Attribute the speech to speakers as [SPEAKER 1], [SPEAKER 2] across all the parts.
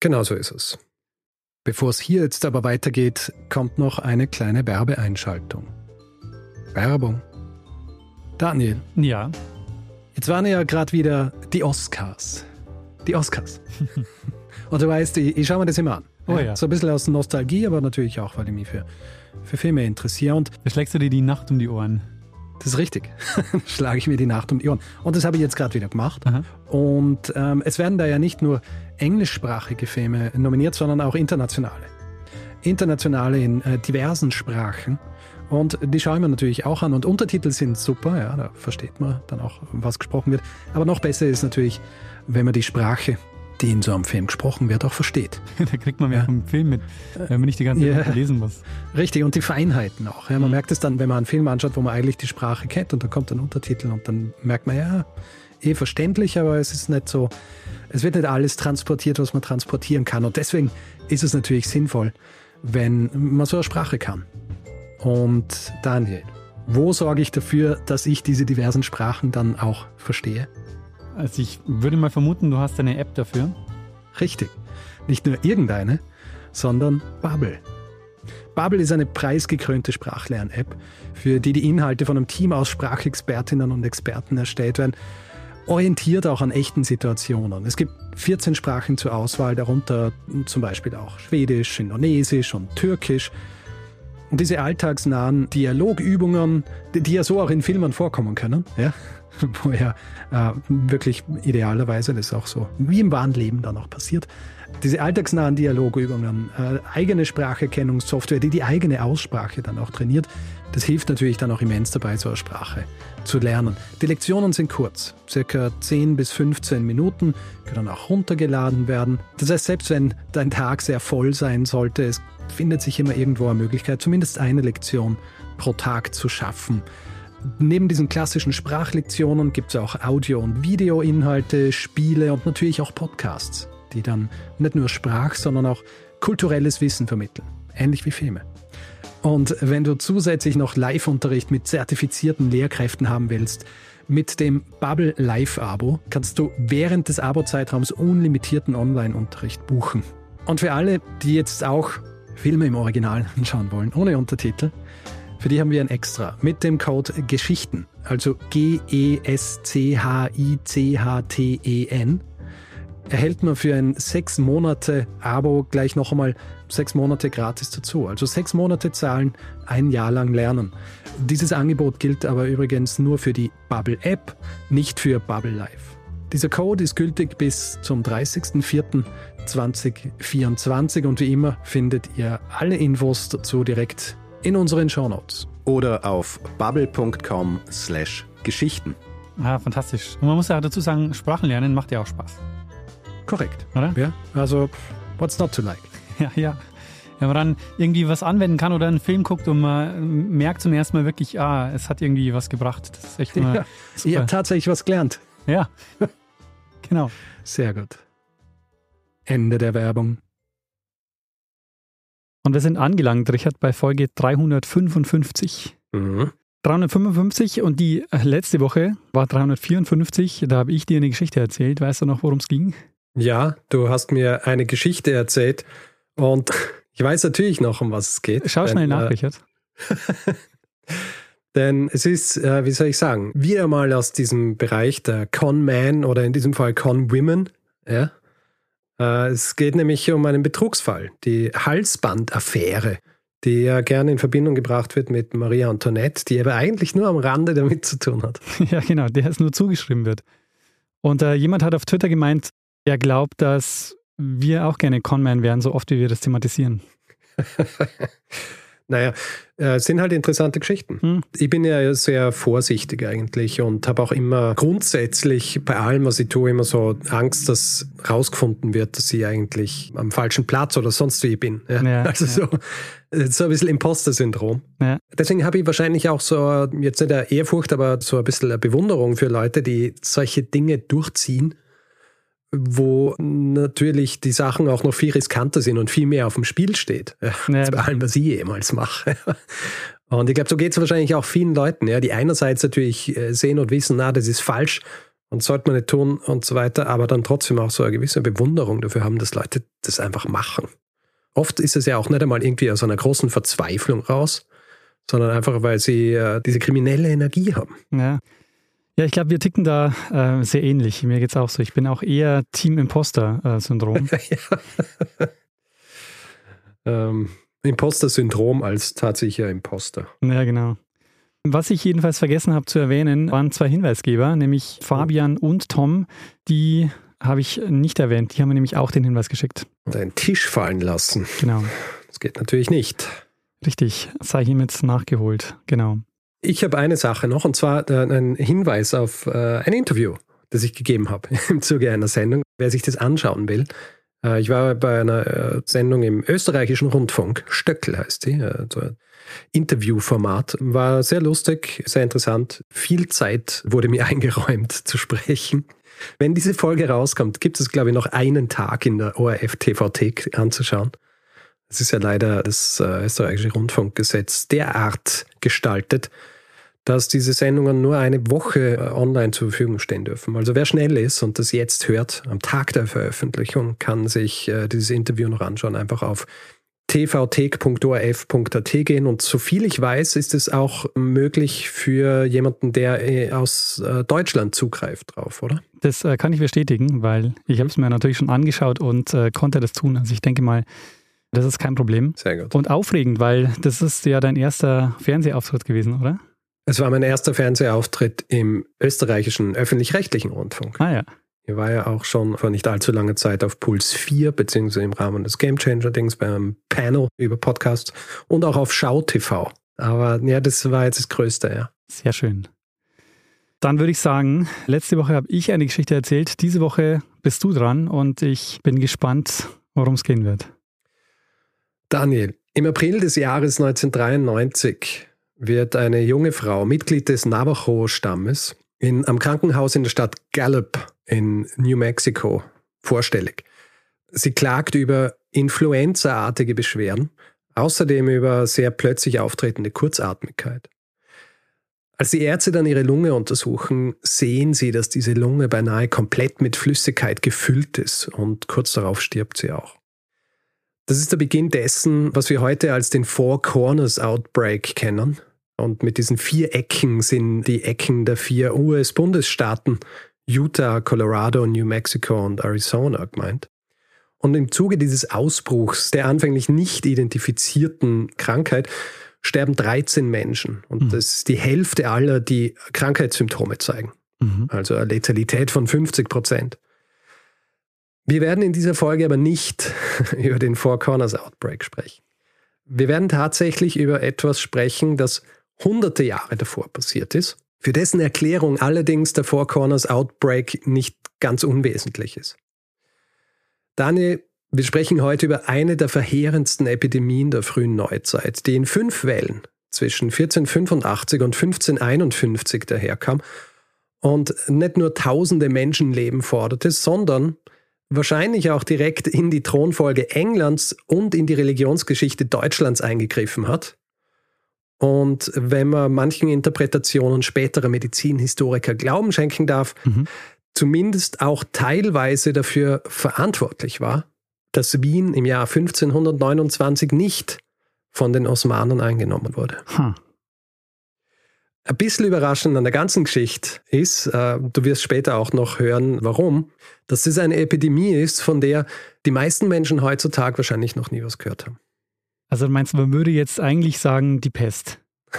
[SPEAKER 1] Genau so ist es. Bevor es hier jetzt aber weitergeht, kommt noch eine kleine Werbeeinschaltung. Werbung. Daniel.
[SPEAKER 2] Ja.
[SPEAKER 1] Jetzt waren ja gerade wieder die Oscars. Die Oscars. und du weißt, ich, ich schaue mir das immer an.
[SPEAKER 2] Oh ja.
[SPEAKER 1] So ein bisschen aus Nostalgie, aber natürlich auch, weil ich mich für, für Filme interessiere. Und
[SPEAKER 2] Da schlägst du dir die Nacht um die Ohren.
[SPEAKER 1] das ist richtig. Schlage ich mir die Nacht um die Ohren. Und das habe ich jetzt gerade wieder gemacht.
[SPEAKER 2] Aha.
[SPEAKER 1] Und ähm, es werden da ja nicht nur englischsprachige Filme nominiert, sondern auch internationale. Internationale in äh, diversen Sprachen. Und die schaue ich mir natürlich auch an. Und Untertitel sind super, ja, da versteht man dann auch, was gesprochen wird. Aber noch besser ist natürlich, wenn man die Sprache, die in so einem Film gesprochen wird, auch versteht.
[SPEAKER 2] da kriegt man mehr
[SPEAKER 1] Ja.
[SPEAKER 2] vom Film mit, wenn man nicht die ganze Zeit
[SPEAKER 1] Ja.
[SPEAKER 2] lesen muss.
[SPEAKER 1] Richtig, und die Feinheiten auch. Ja, man merkt es dann, wenn man einen Film anschaut, wo man eigentlich die Sprache kennt und dann kommt ein Untertitel und dann merkt man, ja, eh verständlich, aber es ist nicht so, es wird nicht alles transportiert, was man transportieren kann. Und deswegen ist es natürlich sinnvoll, wenn man so eine Sprache kann. Und Daniel, wo sorge ich dafür, dass ich diese diversen Sprachen dann auch verstehe?
[SPEAKER 2] Also ich würde mal vermuten, du hast eine App dafür.
[SPEAKER 1] Richtig. Nicht nur irgendeine, sondern Babbel. Babbel ist eine preisgekrönte Sprachlern-App, für die die Inhalte von einem Team aus Sprachexpertinnen und Experten erstellt werden, orientiert auch an echten Situationen. Es gibt 14 Sprachen zur Auswahl, darunter zum Beispiel auch Schwedisch, Indonesisch und Türkisch. Und diese alltagsnahen Dialogübungen, die, ja so auch in Filmen vorkommen können, ja, wo ja äh, wirklich idealerweise das auch so wie im wahren Leben dann auch passiert, diese alltagsnahen Dialogübungen, äh, eigene Spracherkennungssoftware, die die eigene Aussprache dann auch trainiert, das hilft natürlich dann auch immens dabei, so eine Sprache zu lernen. Die Lektionen sind kurz, circa 10 bis 15 Minuten, können auch runtergeladen werden. Das heißt, selbst wenn dein Tag sehr voll sein sollte, es findet sich immer irgendwo eine Möglichkeit, zumindest eine Lektion pro Tag zu schaffen. Neben diesen klassischen Sprachlektionen gibt es auch Audio- und Videoinhalte, Spiele und natürlich auch Podcasts, die dann nicht nur Sprach, sondern auch kulturelles Wissen vermitteln. Ähnlich wie Filme. Und wenn du zusätzlich noch Live-Unterricht mit zertifizierten Lehrkräften haben willst, mit dem Bubble Live-Abo kannst du während des Abo-Zeitraums unlimitierten Online-Unterricht buchen. Und für alle, die jetzt auch Filme im Original anschauen wollen, ohne Untertitel, für die haben wir ein Extra mit dem Code Geschichten, also G-E-S-C-H-I-C-H-T-E-N, erhält man für ein sechs Monate Abo gleich noch einmal sechs Monate gratis dazu. Also sechs Monate zahlen, ein Jahr lang lernen. Dieses Angebot gilt aber übrigens nur für die Bubble App, nicht für Bubble Live. Dieser Code ist gültig bis zum 30.04.2024 und wie immer findet ihr alle Infos dazu direkt in unseren Shownotes.
[SPEAKER 3] oder auf bubble.com slash Geschichten.
[SPEAKER 2] Ah, fantastisch. Und man muss ja dazu sagen, Sprachen lernen macht ja auch Spaß.
[SPEAKER 1] Korrekt.
[SPEAKER 2] Oder?
[SPEAKER 1] Ja, also what's not to like?
[SPEAKER 2] Ja, ja. Wenn man dann irgendwie was anwenden kann oder einen Film guckt und man merkt zum ersten Mal wirklich, ah, es hat irgendwie was gebracht. Das ist echt immer
[SPEAKER 1] Ja,
[SPEAKER 2] super.
[SPEAKER 1] ihr habt tatsächlich was gelernt.
[SPEAKER 2] Ja. genau.
[SPEAKER 1] Sehr gut. Ende der Werbung.
[SPEAKER 2] Und wir sind angelangt, Richard, bei Folge 355.
[SPEAKER 1] Mhm.
[SPEAKER 2] 355 und die letzte Woche war 354. Da habe ich dir eine Geschichte erzählt. Weißt du noch, worum es ging?
[SPEAKER 1] Ja, du hast mir eine Geschichte erzählt und ich weiß natürlich noch, um was es geht.
[SPEAKER 2] Schau schnell
[SPEAKER 1] Denn,
[SPEAKER 2] nach,
[SPEAKER 1] äh,
[SPEAKER 2] Richard.
[SPEAKER 1] Denn es ist, äh, wie soll ich sagen, wieder mal aus diesem Bereich der Con-Man oder in diesem Fall Con-Women. Ja? Äh, es geht nämlich um einen Betrugsfall, die Halsbandaffäre, die ja gerne in Verbindung gebracht wird mit Maria Antoinette, die aber eigentlich nur am Rande damit zu tun hat.
[SPEAKER 2] Ja, genau, der es nur zugeschrieben wird. Und äh, jemand hat auf Twitter gemeint, er glaubt, dass wir auch gerne Conman wären, so oft wie wir das thematisieren.
[SPEAKER 1] Naja, äh, sind halt interessante Geschichten.
[SPEAKER 2] Hm.
[SPEAKER 1] Ich bin ja sehr vorsichtig eigentlich und habe auch immer grundsätzlich bei allem, was ich tue, immer so Angst, dass rausgefunden wird, dass ich eigentlich am falschen Platz oder sonst wie bin. Ja?
[SPEAKER 2] Ja,
[SPEAKER 1] also
[SPEAKER 2] ja.
[SPEAKER 1] so, so ein bisschen Imposter-Syndrom. Deswegen habe ich wahrscheinlich auch so, jetzt nicht eine Ehrfurcht, aber so ein bisschen eine Bewunderung für Leute, die solche Dinge durchziehen, wo natürlich die Sachen auch noch viel riskanter sind und viel mehr auf dem Spiel steht. Ja,
[SPEAKER 2] Ja.
[SPEAKER 1] als bei allem, was ich jemals mache. Und ich glaube, so geht es wahrscheinlich auch vielen Leuten, ja, die einerseits natürlich äh, sehen und wissen, na, das ist falsch und sollte man nicht tun und so weiter, aber dann trotzdem auch so eine gewisse Bewunderung dafür haben, dass Leute das einfach machen. Oft ist es ja auch nicht einmal irgendwie aus einer großen Verzweiflung raus, sondern einfach, weil sie äh, diese kriminelle Energie haben.
[SPEAKER 2] Ja. Ja, ich glaube, wir ticken da äh, sehr ähnlich. Mir geht's auch so. Ich bin auch eher Team Imposter-Syndrom.
[SPEAKER 1] ja. ähm, Imposter-Syndrom als tatsächlicher Imposter.
[SPEAKER 2] ja, genau. Was ich jedenfalls vergessen habe zu erwähnen, waren zwei Hinweisgeber, nämlich Fabian und Tom. Die habe ich nicht erwähnt. Die haben mir nämlich auch den Hinweis geschickt.
[SPEAKER 1] Und einen Tisch fallen lassen.
[SPEAKER 2] Genau.
[SPEAKER 1] Das geht natürlich nicht.
[SPEAKER 2] Richtig. Sei hiermit nachgeholt. Genau.
[SPEAKER 1] Ich habe eine Sache noch, und zwar einen Hinweis auf äh, ein Interview, das ich gegeben habe im Zuge einer Sendung. Wer sich das anschauen will, äh, ich war bei einer äh, Sendung im österreichischen Rundfunk, Stöckel heißt äh, so Interviewformat. War sehr lustig, sehr interessant. Viel Zeit wurde mir eingeräumt zu sprechen. Wenn diese Folge rauskommt, gibt es, glaube ich, noch einen Tag in der ORF TVT anzuschauen. Es ist ja leider das äh, österreichische Rundfunkgesetz derart gestaltet, dass diese Sendungen nur eine Woche äh, online zur Verfügung stehen dürfen. Also wer schnell ist und das jetzt hört, am Tag der Veröffentlichung, kann sich äh, dieses Interview noch anschauen. Einfach auf tvtek.orf.at gehen. Und soviel ich weiß, ist es auch möglich für jemanden, der aus Deutschland zugreift drauf, oder?
[SPEAKER 2] Das kann ich bestätigen, weil ich habe es mir natürlich schon angeschaut und konnte das tun. Also ich denke mal, das ist kein Problem.
[SPEAKER 1] Sehr gut.
[SPEAKER 2] Und aufregend, weil das ist ja dein erster Fernsehauftritt gewesen, oder?
[SPEAKER 1] Es war mein erster Fernsehauftritt im österreichischen öffentlich-rechtlichen Rundfunk.
[SPEAKER 2] Ah ja.
[SPEAKER 1] Ich war ja auch schon vor nicht allzu langer Zeit auf Puls 4, beziehungsweise im Rahmen des Game Changer-Dings beim Panel über Podcasts und auch auf Schau TV. Aber ja, das war jetzt das Größte, ja.
[SPEAKER 2] Sehr schön. Dann würde ich sagen, letzte Woche habe ich eine Geschichte erzählt. Diese Woche bist du dran und ich bin gespannt, worum es gehen wird.
[SPEAKER 1] Daniel, im April des Jahres 1993 wird eine junge Frau, Mitglied des Navajo-Stammes, in, am Krankenhaus in der Stadt Gallup in New Mexico vorstellig. Sie klagt über influenzaartige Beschwerden, außerdem über sehr plötzlich auftretende Kurzatmigkeit. Als die Ärzte dann ihre Lunge untersuchen, sehen sie, dass diese Lunge beinahe komplett mit Flüssigkeit gefüllt ist und kurz darauf stirbt sie auch. Das ist der Beginn dessen, was wir heute als den Four Corners Outbreak kennen. Und mit diesen vier Ecken sind die Ecken der vier US-Bundesstaaten Utah, Colorado, New Mexico und Arizona gemeint. Und im Zuge dieses Ausbruchs der anfänglich nicht identifizierten Krankheit sterben 13 Menschen. Und
[SPEAKER 2] Mhm.
[SPEAKER 1] das ist die Hälfte aller, die Krankheitssymptome zeigen.
[SPEAKER 2] Mhm.
[SPEAKER 1] Also eine Letalität von 50 Prozent. Wir werden in dieser Folge aber nicht über den Four Corners Outbreak sprechen. Wir werden tatsächlich über etwas sprechen, das hunderte Jahre davor passiert ist, für dessen Erklärung allerdings der Four Corners Outbreak nicht ganz unwesentlich ist. Daniel, wir sprechen heute über eine der verheerendsten Epidemien der frühen Neuzeit, die in fünf Wellen zwischen 1485 und 1551 daherkam und nicht nur tausende Menschenleben forderte, sondern wahrscheinlich auch direkt in die Thronfolge Englands und in die Religionsgeschichte Deutschlands eingegriffen hat. Und wenn man manchen Interpretationen späterer Medizinhistoriker Glauben schenken darf,
[SPEAKER 2] Mhm.
[SPEAKER 1] zumindest auch teilweise dafür verantwortlich war, dass Wien im Jahr 1529 nicht von den Osmanen eingenommen wurde.
[SPEAKER 2] Ha.
[SPEAKER 1] Ein bisschen überraschend an der ganzen Geschichte ist, äh, du wirst später auch noch hören, warum, dass das eine Epidemie ist, von der die meisten Menschen heutzutage wahrscheinlich noch nie was gehört haben.
[SPEAKER 2] Also du meinst, man würde jetzt eigentlich sagen, die Pest.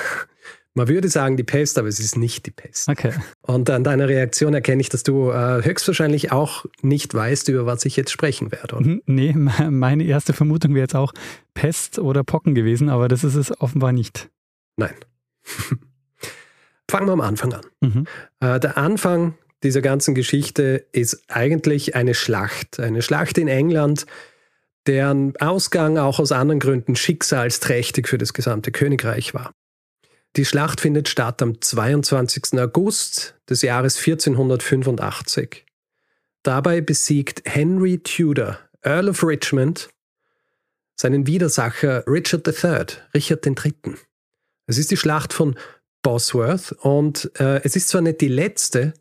[SPEAKER 1] Man würde sagen die Pest, aber es ist nicht die Pest.
[SPEAKER 2] Okay.
[SPEAKER 1] Und an deiner Reaktion erkenne ich, dass du äh, höchstwahrscheinlich auch nicht weißt, über was ich jetzt sprechen werde. Oder?
[SPEAKER 2] N- Nee, me- meine erste Vermutung wäre jetzt auch Pest oder Pocken gewesen, aber das ist es offenbar nicht.
[SPEAKER 1] Nein. Fangen wir am Anfang an.
[SPEAKER 2] Mhm.
[SPEAKER 1] Äh, der Anfang dieser ganzen Geschichte ist eigentlich eine Schlacht. Eine Schlacht in England, deren Ausgang auch aus anderen Gründen schicksalsträchtig für das gesamte Königreich war. Die Schlacht findet statt am 22. August des Jahres 1485. Dabei besiegt Henry Tudor, Earl of Richmond, seinen Widersacher Richard III, Richard III. Es ist die Schlacht von Bosworth und äh, es ist zwar nicht die letzte,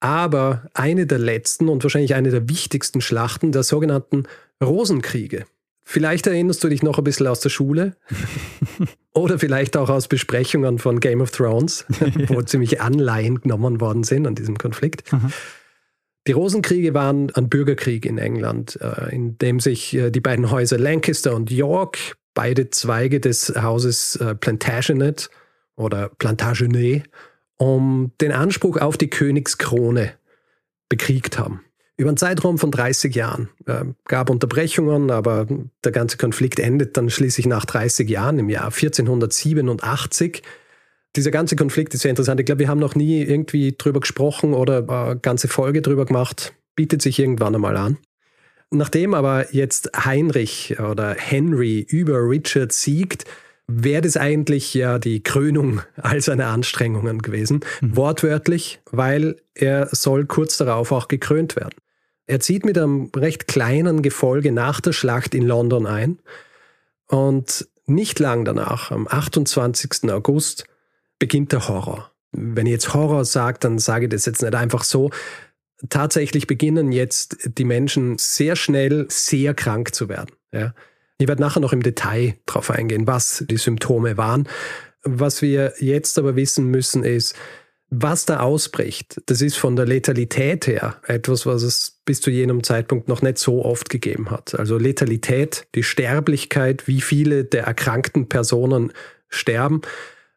[SPEAKER 1] aber eine der letzten und wahrscheinlich eine der wichtigsten Schlachten der sogenannten Rosenkriege. Vielleicht erinnerst du dich noch ein bisschen aus der Schule oder vielleicht auch aus Besprechungen von Game of Thrones, wo ziemlich Anleihen genommen worden sind an diesem Konflikt.
[SPEAKER 2] Aha.
[SPEAKER 1] Die Rosenkriege waren ein Bürgerkrieg in England, äh, in dem sich äh, die beiden Häuser Lancaster und York, beide Zweige des Hauses äh, Plantagenet oder Plantagenet, um den Anspruch auf die Königskrone bekriegt haben. Über einen Zeitraum von 30 Jahren. Äh, gab Unterbrechungen, aber der ganze Konflikt endet dann schließlich nach 30 Jahren im Jahr 1487. Dieser ganze Konflikt ist sehr interessant. Ich glaube, wir haben noch nie irgendwie drüber gesprochen oder eine ganze Folge drüber gemacht. Bietet sich irgendwann einmal an. Nachdem aber jetzt Heinrich oder Henry über Richard siegt, wäre das eigentlich ja die Krönung all seiner Anstrengungen gewesen. Wortwörtlich, weil er soll kurz darauf auch gekrönt werden. Er zieht mit einem recht kleinen Gefolge nach der Schlacht in London ein und nicht lang danach, am 28. August, beginnt der Horror. Wenn ich jetzt Horror sage, dann sage ich das jetzt nicht einfach so. Tatsächlich beginnen jetzt die Menschen sehr schnell sehr krank zu werden. Ja. Ich werde nachher noch im Detail darauf eingehen, was die Symptome waren. Was wir jetzt aber wissen müssen, ist, was da ausbricht. Das ist von der Letalität her etwas, was es bis zu jenem Zeitpunkt noch nicht so oft gegeben hat. Also Letalität, die Sterblichkeit, wie viele der erkrankten Personen sterben,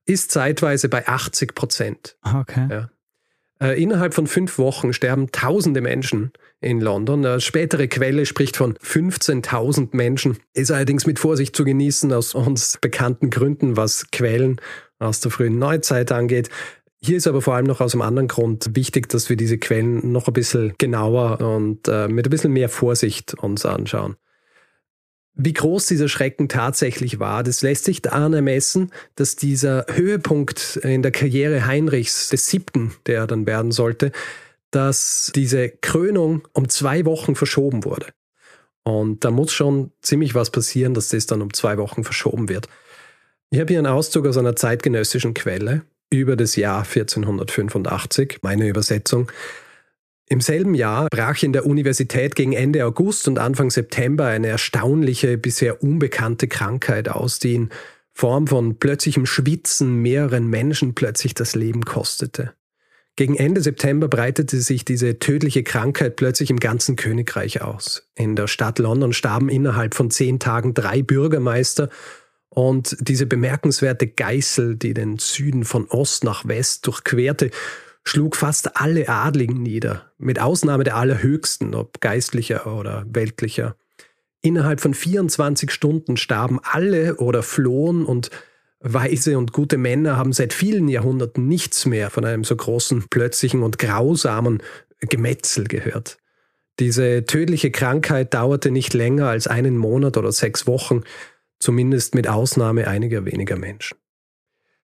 [SPEAKER 1] ist zeitweise bei 80 Prozent.
[SPEAKER 2] Ah, Okay.
[SPEAKER 1] Ja. Äh, innerhalb von fünf Wochen sterben tausende Menschen in London. Eine spätere Quelle spricht von 15.000 Menschen. Ist allerdings mit Vorsicht zu genießen aus uns bekannten Gründen, was Quellen aus der frühen Neuzeit angeht. Hier ist aber vor allem noch aus einem anderen Grund wichtig, dass wir diese Quellen noch ein bisschen genauer und äh, mit ein bisschen mehr Vorsicht uns anschauen. Wie groß dieser Schrecken tatsächlich war, das lässt sich daran ermessen, dass dieser Höhepunkt in der Karriere Heinrichs, des siebten, der er dann werden sollte, dass diese Krönung um zwei Wochen verschoben wurde. Und da muss schon ziemlich was passieren, dass das dann um zwei Wochen verschoben wird. Ich habe hier einen Auszug aus einer zeitgenössischen Quelle über das Jahr 1485, meine Übersetzung. Im selben Jahr brach in der Universität gegen Ende August und Anfang September eine erstaunliche, bisher unbekannte Krankheit aus, die in Form von plötzlichem Schwitzen mehreren Menschen plötzlich das Leben kostete. Gegen Ende September breitete sich diese tödliche Krankheit plötzlich im ganzen Königreich aus. In der Stadt London starben innerhalb von zehn Tagen drei Bürgermeister und diese bemerkenswerte Geißel, die den Süden von Ost nach West durchquerte, schlug fast alle Adligen nieder, mit Ausnahme der Allerhöchsten, ob geistlicher oder weltlicher. Innerhalb von 24 Stunden starben alle oder flohen und weise und gute Männer haben seit vielen Jahrhunderten nichts mehr von einem so großen, plötzlichen und grausamen Gemetzel gehört. Diese tödliche Krankheit dauerte nicht länger als einen Monat oder sechs Wochen, zumindest mit Ausnahme einiger weniger Menschen.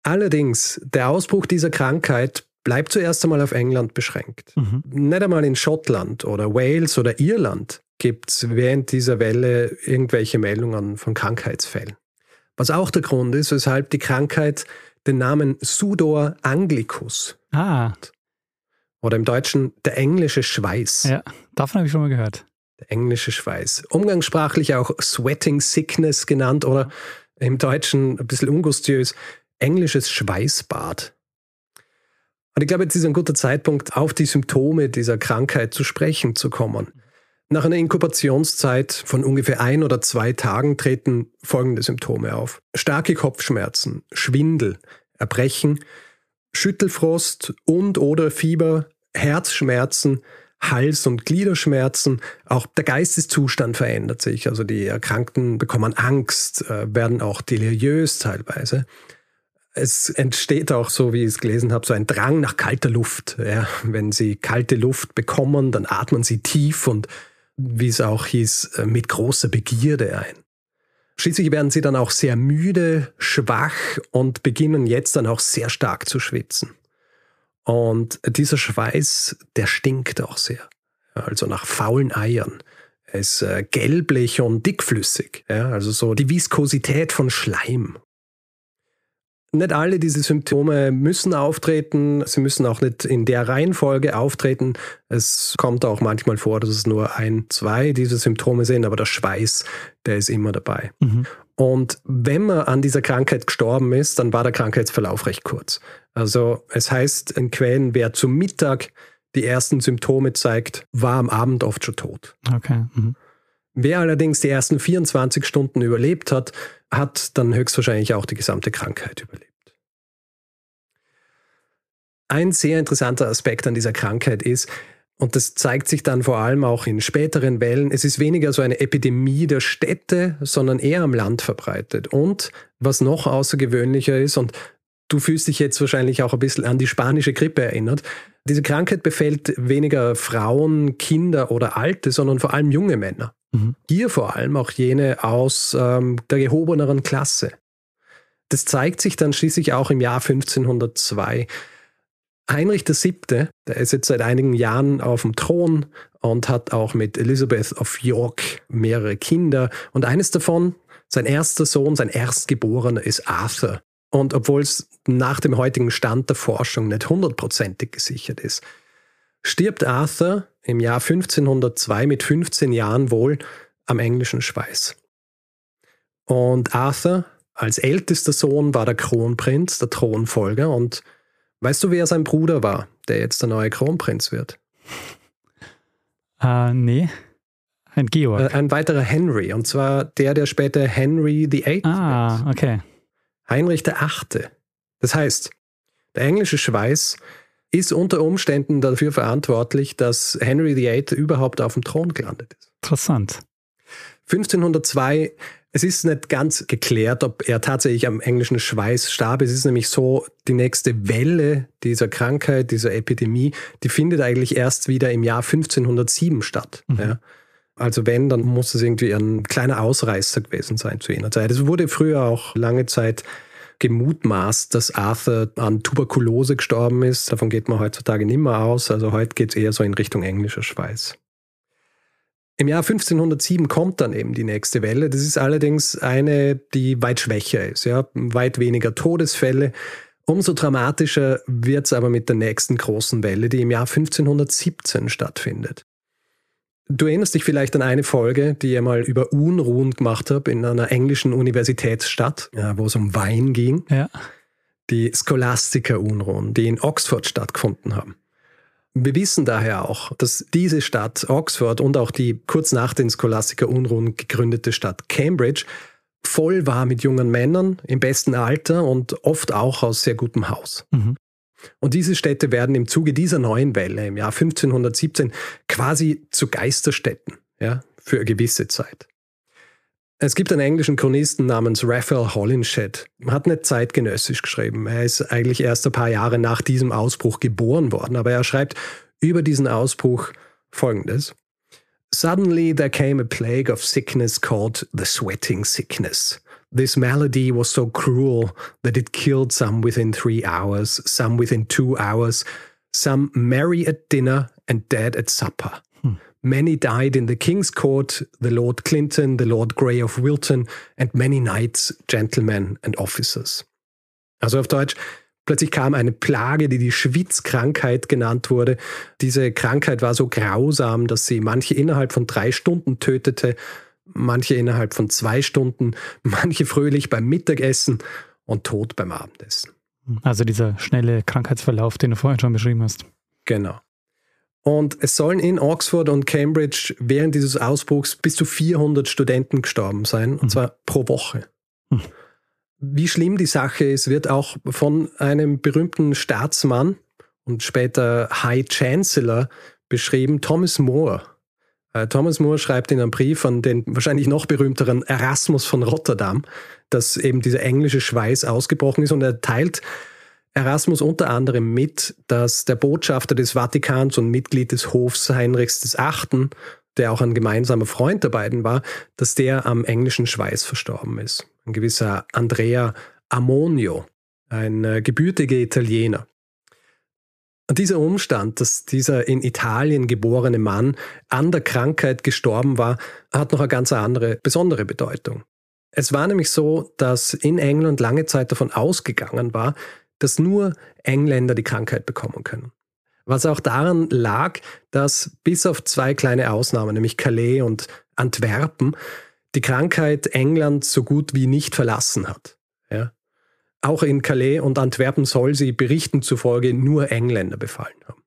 [SPEAKER 1] Allerdings, der Ausbruch dieser Krankheit bleibt zuerst einmal auf England beschränkt.
[SPEAKER 2] Mhm.
[SPEAKER 1] Nicht einmal in Schottland oder Wales oder Irland gibt es während dieser Welle irgendwelche Meldungen von Krankheitsfällen. Was auch der Grund ist, weshalb die Krankheit den Namen Sudor anglicus
[SPEAKER 2] Ah,
[SPEAKER 1] oder im Deutschen der englische Schweiß.
[SPEAKER 2] ja, davon habe ich schon mal gehört.
[SPEAKER 1] Der englische Schweiß. Umgangssprachlich auch Sweating Sickness genannt oder im Deutschen ein bisschen ungustiös englisches Schweißbad. Und ich glaube, jetzt ist ein guter Zeitpunkt, auf die Symptome dieser Krankheit zu sprechen zu kommen. Nach einer Inkubationszeit von ungefähr ein oder zwei Tagen treten folgende Symptome auf. Starke Kopfschmerzen, Schwindel, Erbrechen, Schüttelfrost und oder Fieber, Herzschmerzen, Hals- und Gliederschmerzen. Auch der Geisteszustand verändert sich. Also die Erkrankten bekommen Angst, äh, werden auch deliriös teilweise. Es entsteht auch, so wie ich es gelesen habe, so ein Drang nach kalter Luft. Ja, wenn sie kalte Luft bekommen, dann atmen sie tief und, wie es auch hieß, äh, mit großer Begierde ein. Schließlich werden sie dann auch sehr müde, schwach und beginnen jetzt dann auch sehr stark zu schwitzen. Und dieser Schweiß, der stinkt auch sehr. Also nach faulen Eiern. Er ist äh, gelblich und dickflüssig. Also so die Viskosität von Schleim. Nicht alle diese Symptome müssen auftreten. Sie müssen auch nicht in der Reihenfolge auftreten. Es kommt auch manchmal vor, dass es nur ein, zwei dieser Symptome sind, aber der Schweiß, der ist immer dabei. Mhm. Und wenn man an dieser Krankheit gestorben ist, dann war der Krankheitsverlauf recht kurz. Also es heißt in Quellen, wer zum Mittag die ersten Symptome zeigt, war am Abend oft schon tot.
[SPEAKER 2] Okay. Mhm.
[SPEAKER 1] Wer allerdings die ersten 24 Stunden überlebt hat, hat dann höchstwahrscheinlich auch die gesamte Krankheit überlebt. Ein sehr interessanter Aspekt an dieser Krankheit ist, und das zeigt sich dann vor allem auch in späteren Wellen. Es ist weniger so eine Epidemie der Städte, sondern eher am Land verbreitet. Und was noch außergewöhnlicher ist, und du fühlst dich jetzt wahrscheinlich auch ein bisschen an die spanische Grippe erinnert, diese Krankheit befällt weniger Frauen, Kinder oder Alte, sondern vor allem junge Männer. Mhm. Hier vor allem auch jene aus ähm, der gehobeneren Klasse. Das zeigt sich dann schließlich auch im Jahr 1502. Heinrich VII., der ist jetzt seit einigen Jahren auf dem Thron und hat auch mit Elizabeth of York mehrere Kinder. Und eines davon, sein erster Sohn, sein Erstgeborener, ist Arthur. Und obwohl es nach dem heutigen Stand der Forschung nicht hundertprozentig gesichert ist, stirbt Arthur im Jahr 1502 mit 15 Jahren wohl am englischen Schweiß. Und Arthur als ältester Sohn war der Kronprinz, der Thronfolger. Und weißt du, wer sein Bruder war, der jetzt der neue Kronprinz wird?
[SPEAKER 2] Äh, nee. Ein Georg.
[SPEAKER 1] Äh, ein weiterer Henry. Und zwar der, der später Henry VIII
[SPEAKER 2] Ah, wird. okay.
[SPEAKER 1] Heinrich VIII. Das heißt, der englische Schweiß ist unter Umständen dafür verantwortlich, dass Henry VIII überhaupt auf dem Thron gelandet ist.
[SPEAKER 2] Interessant.
[SPEAKER 1] 1502, es ist nicht ganz geklärt, ob er tatsächlich am englischen Schweiß starb. Es ist nämlich so, die nächste Welle dieser Krankheit, dieser Epidemie, die findet eigentlich erst wieder im Jahr 1507 statt. Mhm. Ja. Also wenn, dann muss es irgendwie ein kleiner Ausreißer gewesen sein zu jener Zeit. Es wurde früher auch lange Zeit gemutmaßt, dass Arthur an Tuberkulose gestorben ist. Davon geht man heutzutage nicht mehr aus. Also heute geht es eher so in Richtung englischer Schweiß. Im Jahr 1507 kommt dann eben die nächste Welle. Das ist allerdings eine, die weit schwächer ist, ja, weit weniger Todesfälle. Umso dramatischer wird es aber mit der nächsten großen Welle, die im Jahr 1517 stattfindet. Du erinnerst dich vielleicht an eine Folge, die ich mal über Unruhen gemacht habe in einer englischen Universitätsstadt, ja, wo es um Wein ging.
[SPEAKER 2] Ja.
[SPEAKER 1] Die Scholastica-Unruhen, die in Oxford stattgefunden haben. Wir wissen daher auch, dass diese Stadt Oxford und auch die kurz nach den Scholastica-Unruhen gegründete Stadt Cambridge voll war mit jungen Männern im besten Alter und oft auch aus sehr gutem Haus. Mhm. Und diese Städte werden im Zuge dieser neuen Welle im Jahr 1517 quasi zu Geisterstädten ja, für eine gewisse Zeit. Es gibt einen englischen Chronisten namens Raphael Holinshed. Hat nicht zeitgenössisch geschrieben. Er ist eigentlich erst ein paar Jahre nach diesem Ausbruch geboren worden, aber er schreibt über diesen Ausbruch folgendes. Suddenly there came a plague of sickness called the sweating sickness. This malady was so cruel that it killed some within three hours, some within two hours, some merry at dinner and dead at supper. Hmm. Many died in the King's Court, the Lord Clinton, the Lord Grey of Wilton, and many knights, gentlemen and officers. Also auf Deutsch, plötzlich kam eine Plage, die die Schwitzkrankheit genannt wurde. Diese Krankheit war so grausam, dass sie manche innerhalb von drei Stunden tötete manche innerhalb von zwei Stunden, manche fröhlich beim Mittagessen und tot beim Abendessen.
[SPEAKER 2] Also dieser schnelle Krankheitsverlauf, den du vorhin schon beschrieben hast.
[SPEAKER 1] Genau. Und es sollen in Oxford und Cambridge während dieses Ausbruchs bis zu 400 Studenten gestorben sein, und mhm. zwar pro Woche. Mhm. Wie schlimm die Sache ist, wird auch von einem berühmten Staatsmann und später High Chancellor beschrieben, Thomas More. Äh, Thomas More schreibt in einem Brief an den wahrscheinlich noch berühmteren Erasmus von Rotterdam, dass eben dieser englische Schweiß ausgebrochen ist und er teilt Erasmus unter anderem mit, dass der Botschafter des Vatikans und Mitglied des Hofs Heinrichs VIII., der auch ein gemeinsamer Freund der beiden war, dass der am englischen Schweiß verstorben ist. Ein gewisser Andrea Ammonio, ein äh, gebürtiger Italiener. Dieser Umstand, dass dieser in Italien geborene Mann an der Krankheit gestorben war, hat noch eine ganz andere, besondere Bedeutung. Es war nämlich so, dass in England lange Zeit davon ausgegangen war, dass nur Engländer die Krankheit bekommen können. Was auch daran lag, dass bis auf zwei kleine Ausnahmen, nämlich Calais und Antwerpen, die Krankheit England so gut wie nicht verlassen hat. Auch in Calais und Antwerpen soll sie Berichten zufolge nur Engländer befallen haben.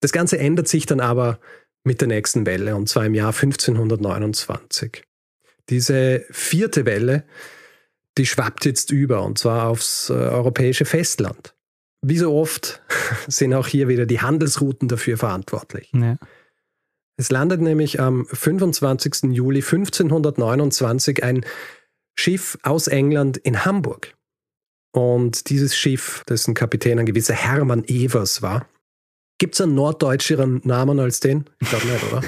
[SPEAKER 1] Das Ganze ändert sich dann aber mit der nächsten Welle, und zwar im Jahr 1529. Diese vierte Welle die schwappt jetzt über und zwar aufs äh, europäische Festland. Wie so oft sind auch hier wieder die Handelsrouten dafür verantwortlich. Ja. Es landet nämlich am 25. Juli 1529 ein Schiff aus England in Hamburg. Und dieses Schiff, dessen Kapitän ein gewisser Hermann Evers war, gibt es einen norddeutscheren Namen als den? Ich glaube nicht, oder?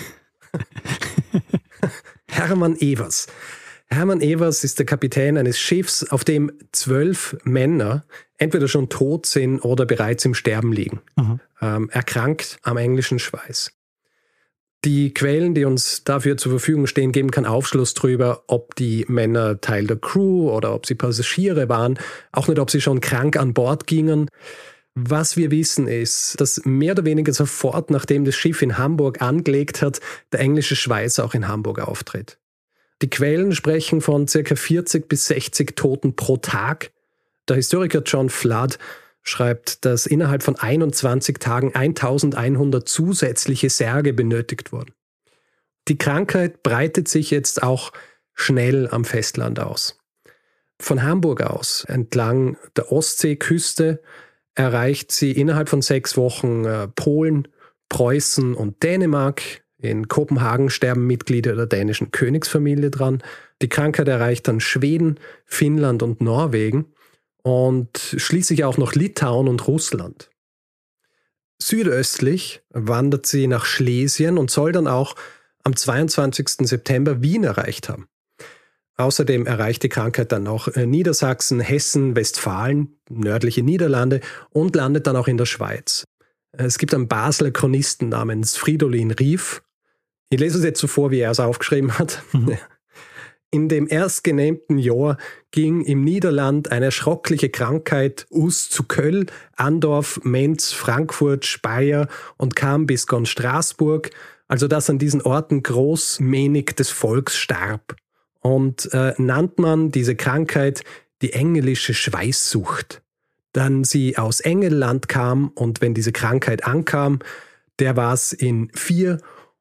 [SPEAKER 1] Hermann Evers. Hermann Evers ist der Kapitän eines Schiffs, auf dem zwölf Männer entweder schon tot sind oder bereits im Sterben liegen, ähm, erkrankt am englischen Schweiß. Die Quellen, die uns dafür zur Verfügung stehen, geben keinen Aufschluss darüber, ob die Männer Teil der Crew oder ob sie Passagiere waren, auch nicht, ob sie schon krank an Bord gingen. Was wir wissen ist, dass mehr oder weniger sofort, nachdem das Schiff in Hamburg angelegt hat, der englische Schweiß auch in Hamburg auftritt. Die Quellen sprechen von circa 40 bis 60 Toten pro Tag. Der Historiker John Flood schreibt, dass innerhalb von 21 Tagen 1100 zusätzliche Särge benötigt wurden. Die Krankheit breitet sich jetzt auch schnell am Festland aus. Von Hamburg aus entlang der Ostseeküste erreicht sie innerhalb von sechs Wochen äh, Polen, Preußen und Dänemark, in Kopenhagen sterben Mitglieder der dänischen Königsfamilie dran. Die Krankheit erreicht dann Schweden, Finnland und Norwegen und schließlich auch noch Litauen und Russland. Südöstlich wandert sie nach Schlesien und soll dann auch am 22. September Wien erreicht haben. Außerdem erreicht die Krankheit dann auch äh, Niedersachsen, Hessen, Westfalen, nördliche Niederlande und landet dann auch in der Schweiz. Es gibt einen Basler Chronisten namens Fridolin Rief ich lese es jetzt so vor, wie er es aufgeschrieben hat. Mhm. In dem erstgenannten Jahr ging im Niederland eine schrockliche Krankheit aus zu Köln, Andorf, Menz, Frankfurt, Speyer und kam bis gon Straßburg, also dass an diesen Orten großmänig des Volks starb. Und äh, nannt man diese Krankheit die englische Schweißsucht. Dann sie aus Engelland kam und wenn diese Krankheit ankam, der war es in vier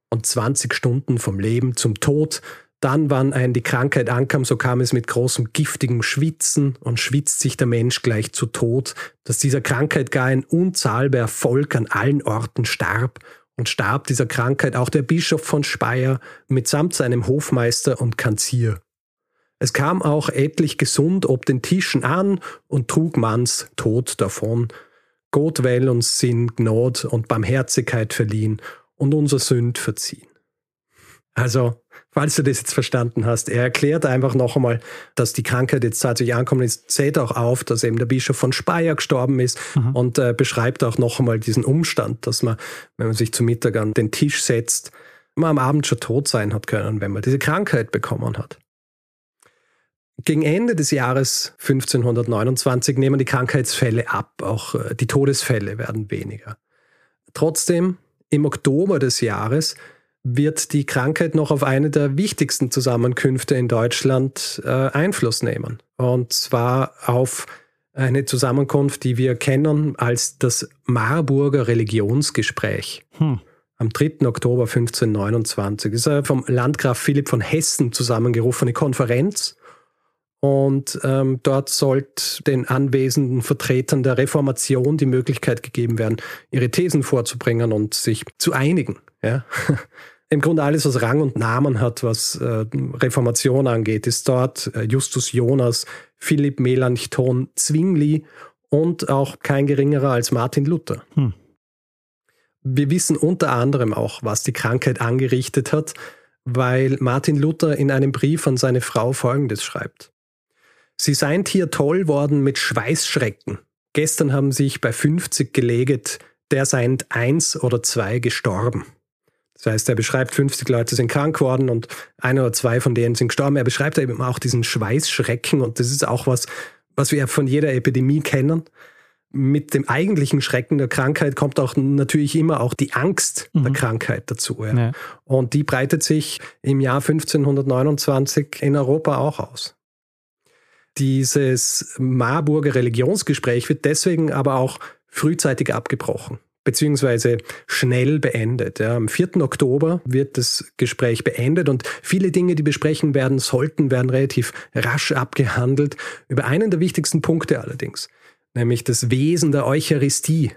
[SPEAKER 1] und 20 Stunden vom Leben zum Tod. Dann, wann ein die Krankheit ankam, so kam es mit großem giftigem Schwitzen und schwitzt sich der Mensch gleich zu Tod, dass dieser Krankheit gar ein unzahlbar Volk an allen Orten starb und starb dieser Krankheit auch der Bischof von Speyer mitsamt seinem Hofmeister und Kanzier. Es kam auch etlich gesund ob den Tischen an und trug man's Tod davon. Gott will uns Sinn, Gnad und Barmherzigkeit verliehen und unser Sünd verziehen. Also, falls du das jetzt verstanden hast, er erklärt einfach noch einmal, dass die Krankheit jetzt tatsächlich ankommt. Es zählt auch auf, dass eben der Bischof von Speyer gestorben ist mhm. und äh, beschreibt auch noch einmal diesen Umstand, dass man, wenn man sich zu Mittag an den Tisch setzt, man am Abend schon tot sein hat können, wenn man diese Krankheit bekommen hat. Gegen Ende des Jahres 1529 nehmen die Krankheitsfälle ab, auch äh, die Todesfälle werden weniger. Trotzdem im Oktober des Jahres wird die Krankheit noch auf eine der wichtigsten Zusammenkünfte in Deutschland äh, Einfluss nehmen. Und zwar auf eine Zusammenkunft, die wir kennen als das Marburger Religionsgespräch. Hm. Am 3. Oktober 1529 ist eine vom Landgraf Philipp von Hessen zusammengerufene Konferenz. Und ähm, dort sollte den anwesenden Vertretern der Reformation die Möglichkeit gegeben werden, ihre Thesen vorzubringen und sich zu einigen. Ja? Im Grunde alles, was Rang und Namen hat, was äh, Reformation angeht, ist dort äh, Justus Jonas, Philipp Melanchthon Zwingli und auch kein geringerer als Martin Luther. Hm. Wir wissen unter anderem auch, was die Krankheit angerichtet hat, weil Martin Luther in einem Brief an seine Frau Folgendes schreibt. Sie seien hier toll worden mit Schweißschrecken. Gestern haben sich bei 50 geleget, der seien eins oder zwei gestorben. Das heißt, er beschreibt, 50 Leute sind krank geworden und ein oder zwei von denen sind gestorben. Er beschreibt eben auch diesen Schweißschrecken und das ist auch was, was wir von jeder Epidemie kennen. Mit dem eigentlichen Schrecken der Krankheit kommt auch natürlich immer auch die Angst mhm. der Krankheit dazu. Ja. Ja. Und die breitet sich im Jahr 1529 in Europa auch aus. Dieses Marburger Religionsgespräch wird deswegen aber auch frühzeitig abgebrochen beziehungsweise schnell beendet. Ja, am 4. Oktober wird das Gespräch beendet und viele Dinge, die besprechen werden sollten, werden relativ rasch abgehandelt. Über einen der wichtigsten Punkte allerdings, nämlich das Wesen der Eucharistie,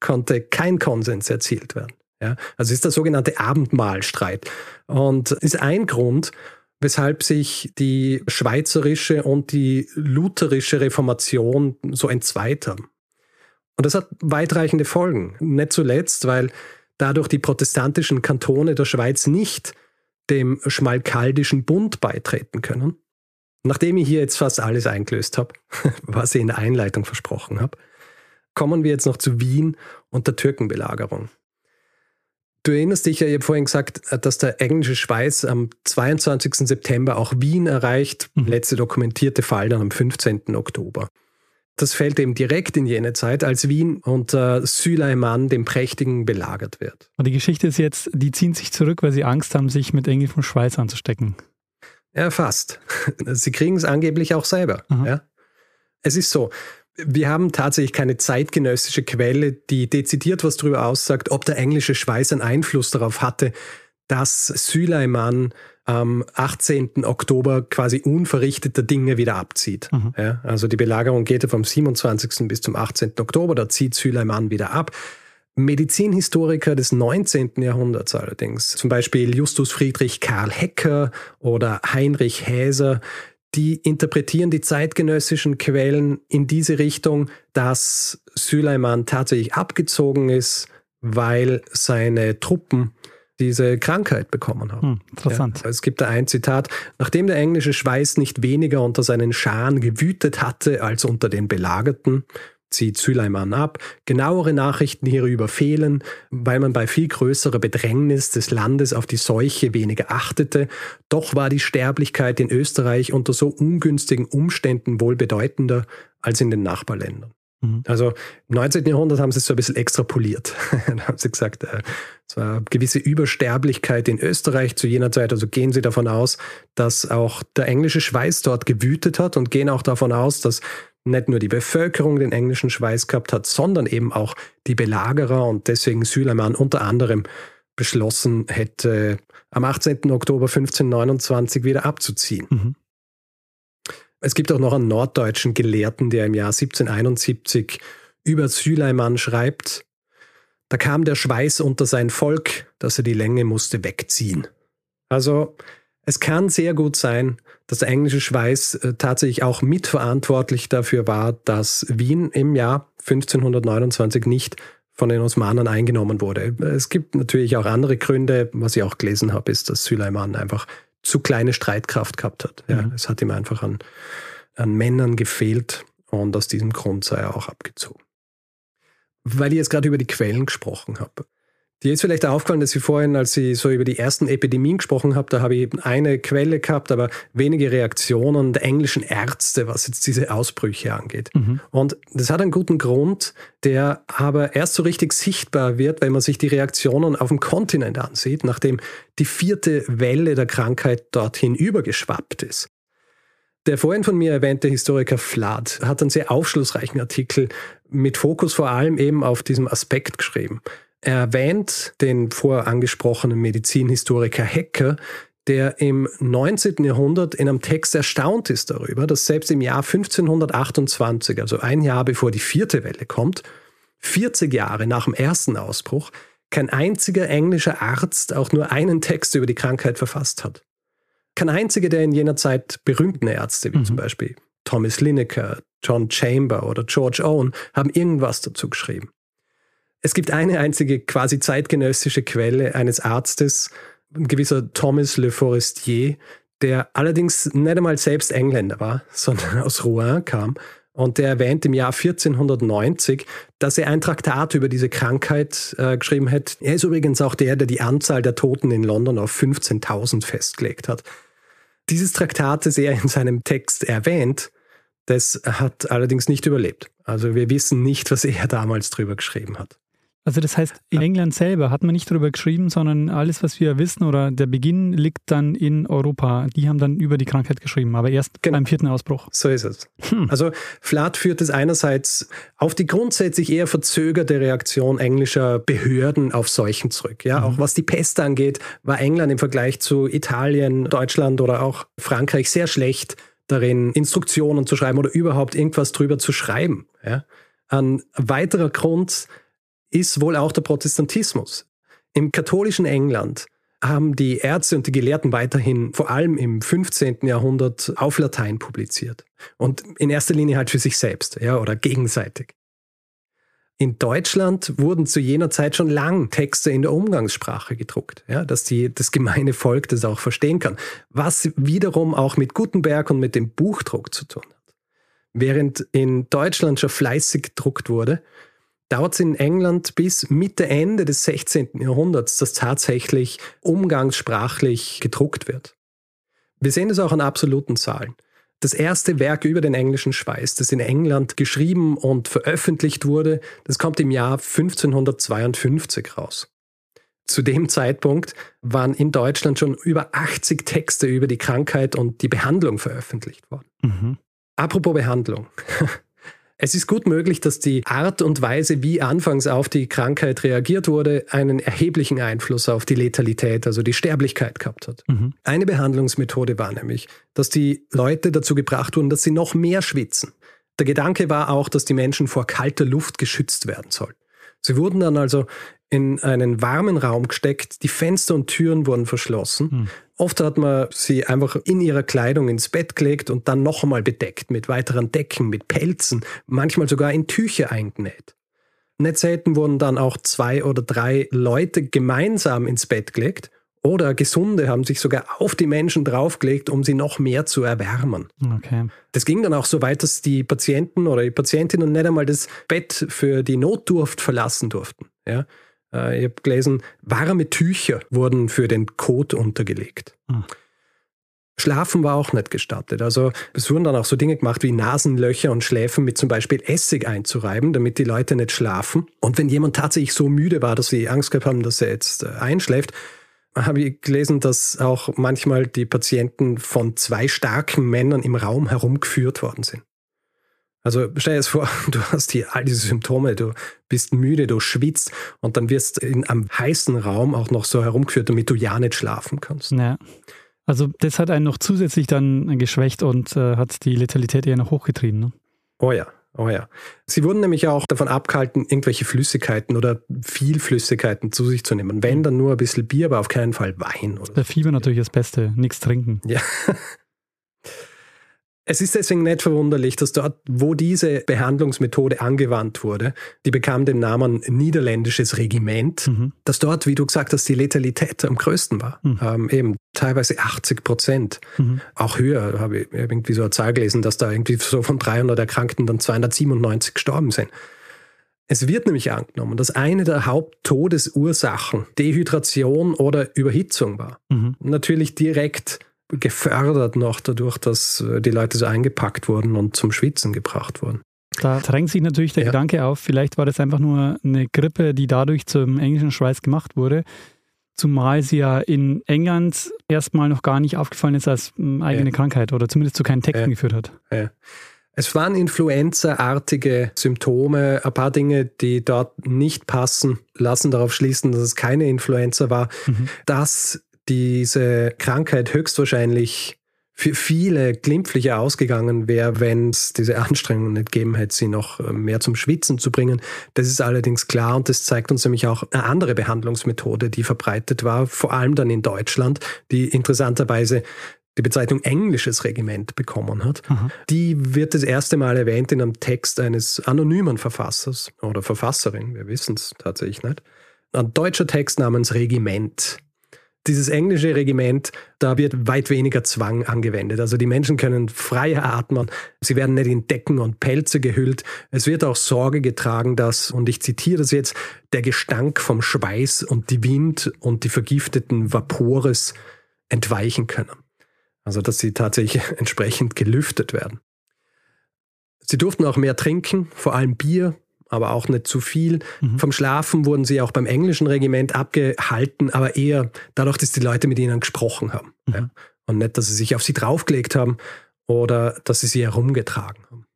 [SPEAKER 1] konnte kein Konsens erzielt werden. Ja, also ist der sogenannte Abendmahlstreit und ist ein Grund, weshalb sich die schweizerische und die lutherische Reformation so entzweit haben. Und das hat weitreichende Folgen. Nicht zuletzt, weil dadurch die protestantischen Kantone der Schweiz nicht dem Schmalkaldischen Bund beitreten können. Nachdem ich hier jetzt fast alles eingelöst habe, was ich in der Einleitung versprochen habe, kommen wir jetzt noch zu Wien und der Türkenbelagerung. Du erinnerst dich ja, ich habe vorhin gesagt, dass der englische Schweiß am 22. September auch Wien erreicht. Mhm. Letzte dokumentierte Fall dann am 15. Oktober. Das fällt eben direkt in jene Zeit, als Wien unter Süleyman dem Prächtigen belagert wird.
[SPEAKER 2] Und die Geschichte ist jetzt, die ziehen sich zurück, weil sie Angst haben, sich mit englischem Schweiß anzustecken.
[SPEAKER 1] Ja, fast. Sie kriegen es angeblich auch selber. Ja? Es ist so, wir haben tatsächlich keine zeitgenössische Quelle, die dezidiert was darüber aussagt, ob der englische Schweiß einen Einfluss darauf hatte, dass Süleyman am 18. Oktober quasi unverrichteter Dinge wieder abzieht. Mhm. Ja, also die Belagerung geht ja vom 27. bis zum 18. Oktober, da zieht Süleyman wieder ab. Medizinhistoriker des 19. Jahrhunderts allerdings, zum Beispiel Justus Friedrich Karl Hecker oder Heinrich Häser, die interpretieren die zeitgenössischen Quellen in diese Richtung, dass Süleyman tatsächlich abgezogen ist, weil seine Truppen diese Krankheit bekommen haben. Hm,
[SPEAKER 2] interessant.
[SPEAKER 1] Ja, es gibt da ein Zitat, nachdem der englische Schweiß nicht weniger unter seinen Scharen gewütet hatte als unter den Belagerten, zieht Süleyman ab. Genauere Nachrichten hierüber fehlen, weil man bei viel größerer Bedrängnis des Landes auf die Seuche weniger achtete. Doch war die Sterblichkeit in Österreich unter so ungünstigen Umständen wohl bedeutender als in den Nachbarländern. Mhm. Also im 19. Jahrhundert haben sie es so ein bisschen extrapoliert. da haben sie gesagt, äh, es war eine gewisse Übersterblichkeit in Österreich zu jener Zeit. Also gehen sie davon aus, dass auch der englische Schweiß dort gewütet hat und gehen auch davon aus, dass nicht nur die Bevölkerung den englischen Schweiß gehabt hat, sondern eben auch die Belagerer und deswegen Süleyman unter anderem beschlossen hätte, am 18. Oktober 1529 wieder abzuziehen. Mhm. Es gibt auch noch einen norddeutschen Gelehrten, der im Jahr 1771 über Süleyman schreibt, da kam der Schweiß unter sein Volk, dass er die Länge musste wegziehen. Also es kann sehr gut sein, dass der englische Schweiß äh, tatsächlich auch mitverantwortlich dafür war, dass Wien im Jahr 1529 nicht von den Osmanen eingenommen wurde. Es gibt natürlich auch andere Gründe. Was ich auch gelesen habe, ist, dass Süleyman einfach zu kleine Streitkraft gehabt hat. Ja, mhm. Es hat ihm einfach an, an Männern gefehlt und aus diesem Grund sei er auch abgezogen. Weil ich jetzt gerade über die Quellen gesprochen habe. Dir ist vielleicht aufgefallen, dass ich vorhin, als ich so über die ersten Epidemien gesprochen habe, da habe ich eben eine Quelle gehabt, aber wenige Reaktionen der englischen Ärzte, was jetzt diese Ausbrüche angeht. Mhm. Und das hat einen guten Grund, der aber erst so richtig sichtbar wird, wenn man sich die Reaktionen auf dem Kontinent ansieht, nachdem die vierte Welle der Krankheit dorthin übergeschwappt ist. Der vorhin von mir erwähnte Historiker Flood hat einen sehr aufschlussreichen Artikel mit Fokus vor allem eben auf diesem Aspekt geschrieben. Er erwähnt den vorher angesprochenen Medizinhistoriker Hecker, der im 19. Jahrhundert in einem Text erstaunt ist darüber, dass selbst im Jahr 1528, also ein Jahr bevor die vierte Welle kommt, 40 Jahre nach dem ersten Ausbruch, kein einziger englischer Arzt auch nur einen Text über die Krankheit verfasst hat. Kein einziger der in jener Zeit berühmten Ärzte, wie mhm. zum Beispiel Thomas Lineker, John Chamber oder George Owen, haben irgendwas dazu geschrieben. Es gibt eine einzige quasi zeitgenössische Quelle eines Arztes, ein gewisser Thomas Le Forestier, der allerdings nicht einmal selbst Engländer war, sondern aus Rouen kam. Und der erwähnt im Jahr 1490, dass er ein Traktat über diese Krankheit äh, geschrieben hat. Er ist übrigens auch der, der die Anzahl der Toten in London auf 15.000 festgelegt hat. Dieses Traktat, das er in seinem Text erwähnt, das hat allerdings nicht überlebt. Also wir wissen nicht, was er damals drüber geschrieben hat.
[SPEAKER 2] Also das heißt, in England selber hat man nicht darüber geschrieben, sondern alles, was wir wissen oder der Beginn liegt dann in Europa. Die haben dann über die Krankheit geschrieben, aber erst genau. beim vierten Ausbruch.
[SPEAKER 1] So ist es. Hm. Also Flatt führt es einerseits auf die grundsätzlich eher verzögerte Reaktion englischer Behörden auf Seuchen zurück. Ja, mhm. auch was die Pest angeht, war England im Vergleich zu Italien, Deutschland oder auch Frankreich sehr schlecht darin, Instruktionen zu schreiben oder überhaupt irgendwas drüber zu schreiben. Ja. Ein weiterer Grund ist wohl auch der Protestantismus. Im katholischen England haben die Ärzte und die Gelehrten weiterhin vor allem im 15. Jahrhundert auf Latein publiziert. Und in erster Linie halt für sich selbst ja, oder gegenseitig. In Deutschland wurden zu jener Zeit schon lang Texte in der Umgangssprache gedruckt, ja, dass die, das gemeine Volk das auch verstehen kann, was wiederum auch mit Gutenberg und mit dem Buchdruck zu tun hat. Während in Deutschland schon fleißig gedruckt wurde, dauert es in England bis Mitte, Ende des 16. Jahrhunderts, dass tatsächlich umgangssprachlich gedruckt wird. Wir sehen das auch an absoluten Zahlen. Das erste Werk über den englischen Schweiß, das in England geschrieben und veröffentlicht wurde, das kommt im Jahr 1552 raus. Zu dem Zeitpunkt waren in Deutschland schon über 80 Texte über die Krankheit und die Behandlung veröffentlicht worden. Mhm. Apropos Behandlung. Es ist gut möglich, dass die Art und Weise, wie anfangs auf die Krankheit reagiert wurde, einen erheblichen Einfluss auf die Letalität, also die Sterblichkeit gehabt hat. Mhm. Eine Behandlungsmethode war nämlich, dass die Leute dazu gebracht wurden, dass sie noch mehr schwitzen. Der Gedanke war auch, dass die Menschen vor kalter Luft geschützt werden sollten. Sie wurden dann also in einen warmen Raum gesteckt, die Fenster und Türen wurden verschlossen. Hm. Oft hat man sie einfach in ihrer Kleidung ins Bett gelegt und dann noch einmal bedeckt mit weiteren Decken, mit Pelzen, manchmal sogar in Tücher eingenäht. Nicht selten wurden dann auch zwei oder drei Leute gemeinsam ins Bett gelegt oder Gesunde haben sich sogar auf die Menschen draufgelegt, um sie noch mehr zu erwärmen. Okay. Das ging dann auch so weit, dass die Patienten oder die Patientinnen nicht einmal das Bett für die Notdurft verlassen durften. Ja? Äh, ich habe gelesen, warme Tücher wurden für den Kot untergelegt. Hm. Schlafen war auch nicht gestattet. Also es wurden dann auch so Dinge gemacht wie Nasenlöcher und Schläfen mit zum Beispiel Essig einzureiben, damit die Leute nicht schlafen. Und wenn jemand tatsächlich so müde war, dass sie Angst gehabt haben, dass er jetzt äh, einschläft, habe ich gelesen, dass auch manchmal die Patienten von zwei starken Männern im Raum herumgeführt worden sind. Also stell dir das vor, du hast hier all diese Symptome, du bist müde, du schwitzt und dann wirst in einem heißen Raum auch noch so herumgeführt, damit du ja nicht schlafen kannst.
[SPEAKER 2] Ja. Also das hat einen noch zusätzlich dann geschwächt und äh, hat die Letalität eher noch hochgetrieben. Ne?
[SPEAKER 1] Oh ja, Oh ja. Sie wurden nämlich auch davon abgehalten, irgendwelche Flüssigkeiten oder viel Flüssigkeiten zu sich zu nehmen. Wenn, dann nur ein bisschen Bier, aber auf keinen Fall Wein.
[SPEAKER 2] Oder Bei Fieber natürlich das Beste, nichts trinken.
[SPEAKER 1] Ja. Es ist deswegen nicht verwunderlich, dass dort, wo diese Behandlungsmethode angewandt wurde, die bekam den Namen niederländisches Regiment, mhm. dass dort, wie du gesagt hast, die Letalität am größten war. Mhm. Ähm, eben teilweise 80 Prozent. Mhm. Auch höher, habe ich irgendwie so eine Zahl gelesen, dass da irgendwie so von 300 Erkrankten dann 297 gestorben sind. Es wird nämlich angenommen, dass eine der Haupttodesursachen Dehydration oder Überhitzung war. Mhm. Natürlich direkt gefördert noch dadurch, dass äh, die Leute so eingepackt wurden und zum Schwitzen gebracht wurden.
[SPEAKER 2] Da drängt sich natürlich der ja. Gedanke auf, vielleicht war das einfach nur eine Grippe, die dadurch zum englischen Schweiß gemacht wurde. Zumal sie ja in England erstmal noch gar nicht aufgefallen ist als hm, eigene ja. Krankheit oder zumindest zu keinen Texten ja. geführt hat.
[SPEAKER 1] Es waren Influenza-artige Symptome. Ein paar Dinge, die dort nicht passen, lassen darauf schließen, dass es keine Influenza war. Mhm. Dass diese Krankheit höchstwahrscheinlich für viele glimpflicher ausgegangen wäre, wenn es diese Anstrengungen nicht gegeben hätte, sie noch äh, mehr zum Schwitzen zu bringen. Das ist allerdings klar und das zeigt uns nämlich auch eine andere Behandlungsmethode, die verbreitet war, vor allem dann in Deutschland, die interessanterweise die Bezeichnung englisches Regiment bekommen hat. Aha. Die wird das erste Mal erwähnt in einem Text eines anonymen Verfassers oder Verfasserin, wir wissen es tatsächlich nicht. Ein deutscher Text namens Regiment. Dieses englische Regiment, da wird weit weniger Zwang angewendet. Also die Menschen können freier atmen, sie werden nicht in Decken und Pelze gehüllt. Es wird auch Sorge getragen, dass, und ich zitiere das jetzt, der Gestank vom Schweiß und die Wind und die vergifteten Vapores entweichen können. Also dass sie tatsächlich entsprechend gelüftet werden. Sie durften auch mehr trinken, vor allem Bier, aber auch nicht zu viel. Mhm. Vom Schlafen wurden sie auch beim englischen Regiment abgehalten, aber eher dadurch, dass die Leute mit ihnen gesprochen haben. Mhm. Ja? Und nicht, dass sie sich auf sie draufgelegt haben oder dass sie sie herumgetragen haben.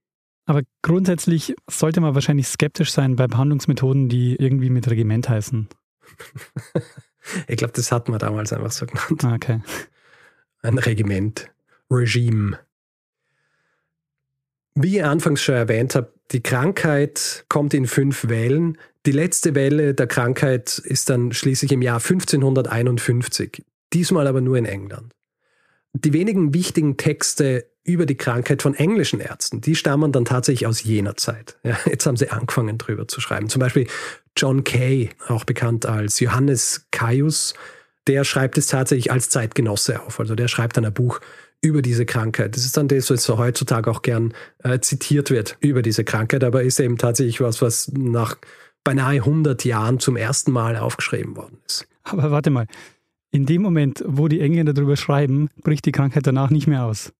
[SPEAKER 2] Aber grundsätzlich sollte man wahrscheinlich skeptisch sein bei Behandlungsmethoden, die irgendwie mit Regiment heißen.
[SPEAKER 1] ich glaube, das hat man damals einfach so genannt.
[SPEAKER 2] Ah, okay.
[SPEAKER 1] Ein Regiment, Regime. Wie ich anfangs schon erwähnt habe, die Krankheit kommt in fünf Wellen. Die letzte Welle der Krankheit ist dann schließlich im Jahr 1551, diesmal aber nur in England. Die wenigen wichtigen Texte über die Krankheit von englischen Ärzten, die stammen dann tatsächlich aus jener Zeit. Ja, jetzt haben sie angefangen drüber zu schreiben. Zum Beispiel John Kay, auch bekannt als Johannes Caius, der schreibt es tatsächlich als Zeitgenosse auf. Also der schreibt dann ein Buch über diese Krankheit. Das ist dann das, was heutzutage auch gern äh, zitiert wird über diese Krankheit, aber ist eben tatsächlich was, was nach beinahe 100 Jahren zum ersten Mal aufgeschrieben worden ist.
[SPEAKER 2] Aber warte mal, in dem Moment, wo die Engländer darüber schreiben, bricht die Krankheit danach nicht mehr aus.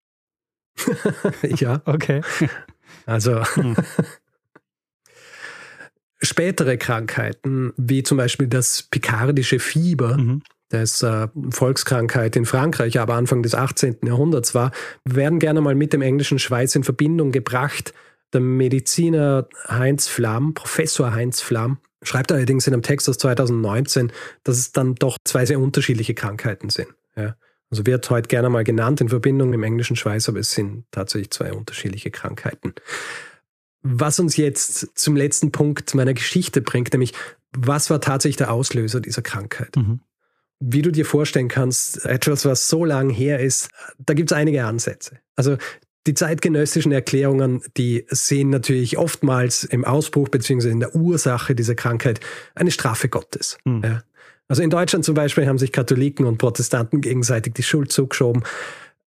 [SPEAKER 1] ja.
[SPEAKER 2] Okay.
[SPEAKER 1] Also. Hm. Spätere Krankheiten, wie zum Beispiel das pikardische Fieber, mhm das äh, Volkskrankheit in Frankreich, aber Anfang des 18. Jahrhunderts war, werden gerne mal mit dem englischen Schweiz in Verbindung gebracht. Der Mediziner Heinz Flamm, Professor Heinz Flamm, schreibt allerdings in einem Text aus 2019, dass es dann doch zwei sehr unterschiedliche Krankheiten sind. Ja. Also wird heute gerne mal genannt in Verbindung im englischen Schweiz, aber es sind tatsächlich zwei unterschiedliche Krankheiten. Was uns jetzt zum letzten Punkt meiner Geschichte bringt, nämlich was war tatsächlich der Auslöser dieser Krankheit? Mhm wie du dir vorstellen kannst, etwas, was so lang her ist, da gibt es einige Ansätze. Also die zeitgenössischen Erklärungen, die sehen natürlich oftmals im Ausbruch bzw. in der Ursache dieser Krankheit eine Strafe Gottes. Mhm. Ja. Also in Deutschland zum Beispiel haben sich Katholiken und Protestanten gegenseitig die Schuld zugeschoben.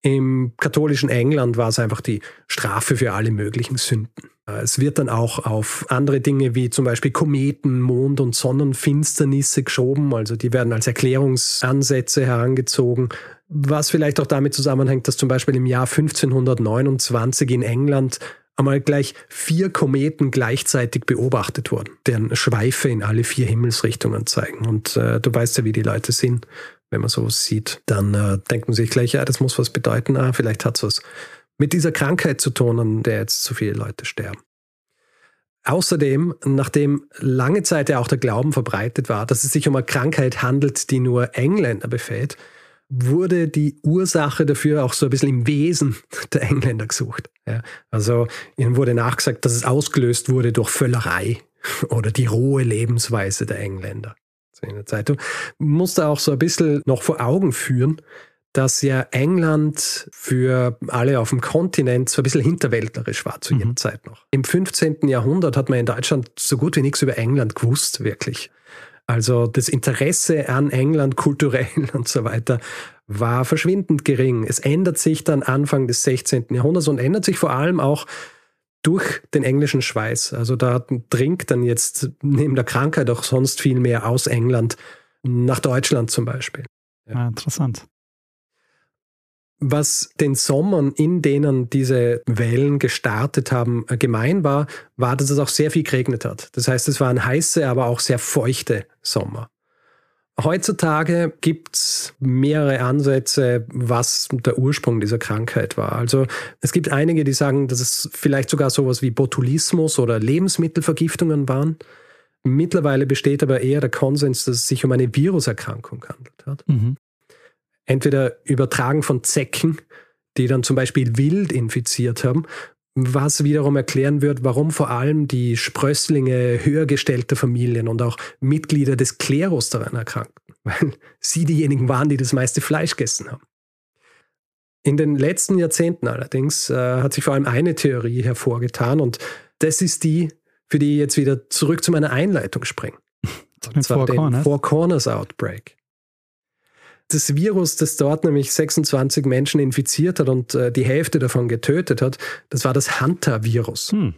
[SPEAKER 1] Im katholischen England war es einfach die Strafe für alle möglichen Sünden. Es wird dann auch auf andere Dinge wie zum Beispiel Kometen, Mond- und Sonnenfinsternisse geschoben. Also die werden als Erklärungsansätze herangezogen. Was vielleicht auch damit zusammenhängt, dass zum Beispiel im Jahr 1529 in England einmal gleich vier Kometen gleichzeitig beobachtet wurden, deren Schweife in alle vier Himmelsrichtungen zeigen. Und äh, du weißt ja, wie die Leute sind wenn man sowas sieht, dann äh, denkt man sich gleich, ja, das muss was bedeuten. Ah, vielleicht hat es was mit dieser Krankheit zu tun, an der jetzt so viele Leute sterben. Außerdem, nachdem lange Zeit ja auch der Glauben verbreitet war, dass es sich um eine Krankheit handelt, die nur Engländer befällt, wurde die Ursache dafür auch so ein bisschen im Wesen der Engländer gesucht. Ja, also ihnen wurde nachgesagt, dass es ausgelöst wurde durch Völlerei oder die rohe Lebensweise der Engländer in der Zeitung, musste auch so ein bisschen noch vor Augen führen, dass ja England für alle auf dem Kontinent so ein bisschen hinterwäldlerisch war zu mhm. jener Zeit noch. Im 15. Jahrhundert hat man in Deutschland so gut wie nichts über England gewusst, wirklich. Also das Interesse an England kulturell und so weiter war verschwindend gering. Es ändert sich dann Anfang des 16. Jahrhunderts und ändert sich vor allem auch durch den englischen Schweiß. Also da dringt dann jetzt neben der Krankheit auch sonst viel mehr aus England nach Deutschland zum Beispiel.
[SPEAKER 2] Ja, ja interessant.
[SPEAKER 1] Was den Sommern, in denen diese Wellen gestartet haben, gemein war, war, dass es auch sehr viel geregnet hat. Das heißt, es waren heiße, aber auch sehr feuchte Sommer. Heutzutage gibt es mehrere Ansätze, was der Ursprung dieser Krankheit war. Also es gibt einige, die sagen, dass es vielleicht sogar sowas wie Botulismus oder Lebensmittelvergiftungen waren. Mittlerweile besteht aber eher der Konsens, dass es sich um eine Viruserkrankung handelt hat. Mhm. Entweder übertragen von Zecken, die dann zum Beispiel wild infiziert haben, was wiederum erklären wird, warum vor allem die Sprösslinge höhergestellter Familien und auch Mitglieder des Klerus daran erkrankten, weil sie diejenigen waren, die das meiste Fleisch gegessen haben. In den letzten Jahrzehnten allerdings äh, hat sich vor allem eine Theorie hervorgetan und das ist die, für die ich jetzt wieder zurück zu meiner Einleitung springe. Und zwar Four den Corners. Four Corners Outbreak. Das Virus, das dort nämlich 26 Menschen infiziert hat und äh, die Hälfte davon getötet hat, das war das Hunter-Virus. Hm.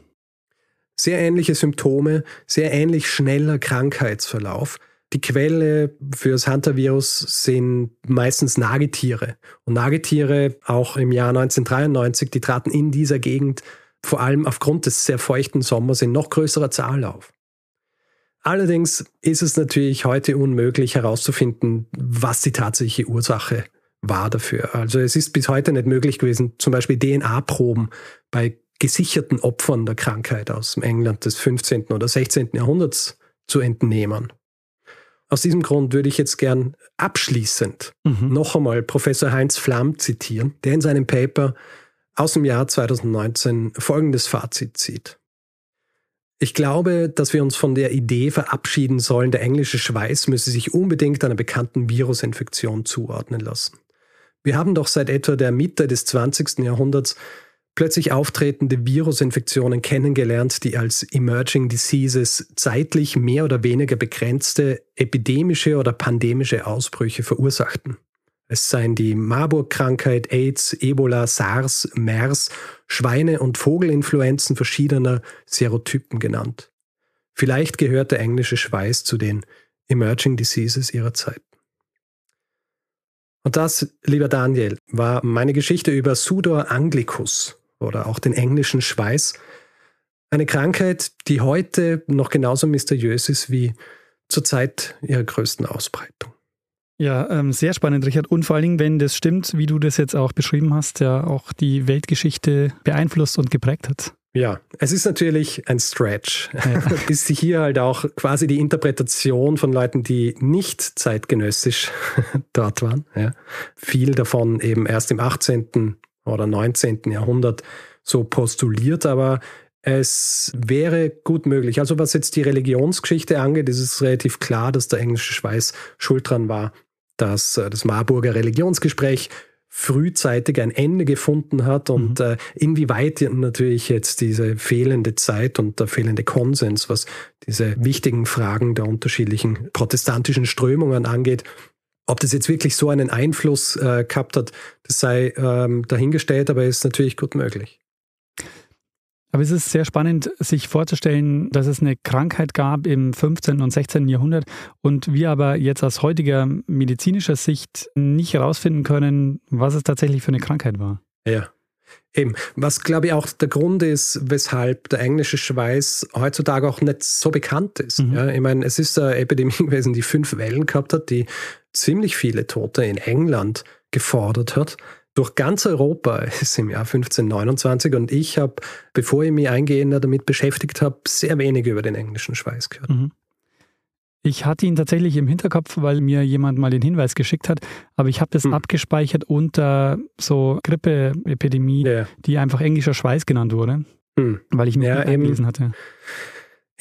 [SPEAKER 1] Sehr ähnliche Symptome, sehr ähnlich schneller Krankheitsverlauf. Die Quelle für das Hunter-Virus sind meistens Nagetiere. Und Nagetiere, auch im Jahr 1993, die traten in dieser Gegend vor allem aufgrund des sehr feuchten Sommers in noch größerer Zahl auf. Allerdings ist es natürlich heute unmöglich herauszufinden, was die tatsächliche Ursache war dafür. Also es ist bis heute nicht möglich gewesen, zum Beispiel DNA-Proben bei gesicherten Opfern der Krankheit aus England des 15. oder 16. Jahrhunderts zu entnehmen. Aus diesem Grund würde ich jetzt gern abschließend mhm. noch einmal Professor Heinz Flamm zitieren, der in seinem Paper aus dem Jahr 2019 folgendes Fazit zieht. Ich glaube, dass wir uns von der Idee verabschieden sollen, der englische Schweiß müsse sich unbedingt einer bekannten Virusinfektion zuordnen lassen. Wir haben doch seit etwa der Mitte des 20. Jahrhunderts plötzlich auftretende Virusinfektionen kennengelernt, die als Emerging Diseases zeitlich mehr oder weniger begrenzte epidemische oder pandemische Ausbrüche verursachten. Es seien die Marburg-Krankheit, AIDS, Ebola, SARS, MERS, Schweine- und Vogelinfluenzen verschiedener Serotypen genannt. Vielleicht gehört der englische Schweiß zu den Emerging Diseases ihrer Zeit. Und das, lieber Daniel, war meine Geschichte über Sudor anglicus oder auch den englischen Schweiß. Eine Krankheit, die heute noch genauso mysteriös ist wie zur Zeit ihrer größten Ausbreitung.
[SPEAKER 2] Ja, ähm, sehr spannend, Richard. Und vor allen Dingen, wenn das stimmt, wie du das jetzt auch beschrieben hast, ja auch die Weltgeschichte beeinflusst und geprägt hat.
[SPEAKER 1] Ja, es ist natürlich ein Stretch. Ja. ist hier halt auch quasi die Interpretation von Leuten, die nicht zeitgenössisch dort waren. Ja. Viel davon eben erst im 18. oder 19. Jahrhundert so postuliert, aber es wäre gut möglich. Also was jetzt die Religionsgeschichte angeht, ist es relativ klar, dass der englische Schweiß schuld dran war, dass äh, das Marburger Religionsgespräch frühzeitig ein Ende gefunden hat und mhm. äh, inwieweit natürlich jetzt diese fehlende Zeit und der fehlende Konsens, was diese wichtigen Fragen der unterschiedlichen protestantischen Strömungen angeht, ob das jetzt wirklich so einen Einfluss äh, gehabt hat, das sei ähm, dahingestellt, aber ist natürlich gut möglich.
[SPEAKER 2] Aber es ist sehr spannend, sich vorzustellen, dass es eine Krankheit gab im 15. und 16. Jahrhundert und wir aber jetzt aus heutiger medizinischer Sicht nicht herausfinden können, was es tatsächlich für eine Krankheit war.
[SPEAKER 1] Ja. Eben, was glaube ich auch der Grund ist, weshalb der englische Schweiß heutzutage auch nicht so bekannt ist. Mhm. Ja, ich meine, es ist eine Epidemie gewesen, die fünf Wellen gehabt hat, die ziemlich viele Tote in England gefordert hat durch ganz Europa ist im Jahr 1529 und ich habe, bevor ich mich eingehender damit beschäftigt habe, sehr wenig über den englischen Schweiß gehört. Mhm.
[SPEAKER 2] Ich hatte ihn tatsächlich im Hinterkopf, weil mir jemand mal den Hinweis geschickt hat, aber ich habe das mhm. abgespeichert unter so Grippeepidemie, ja. die einfach englischer Schweiß genannt wurde, mhm. weil ich mir ja, gelesen hatte.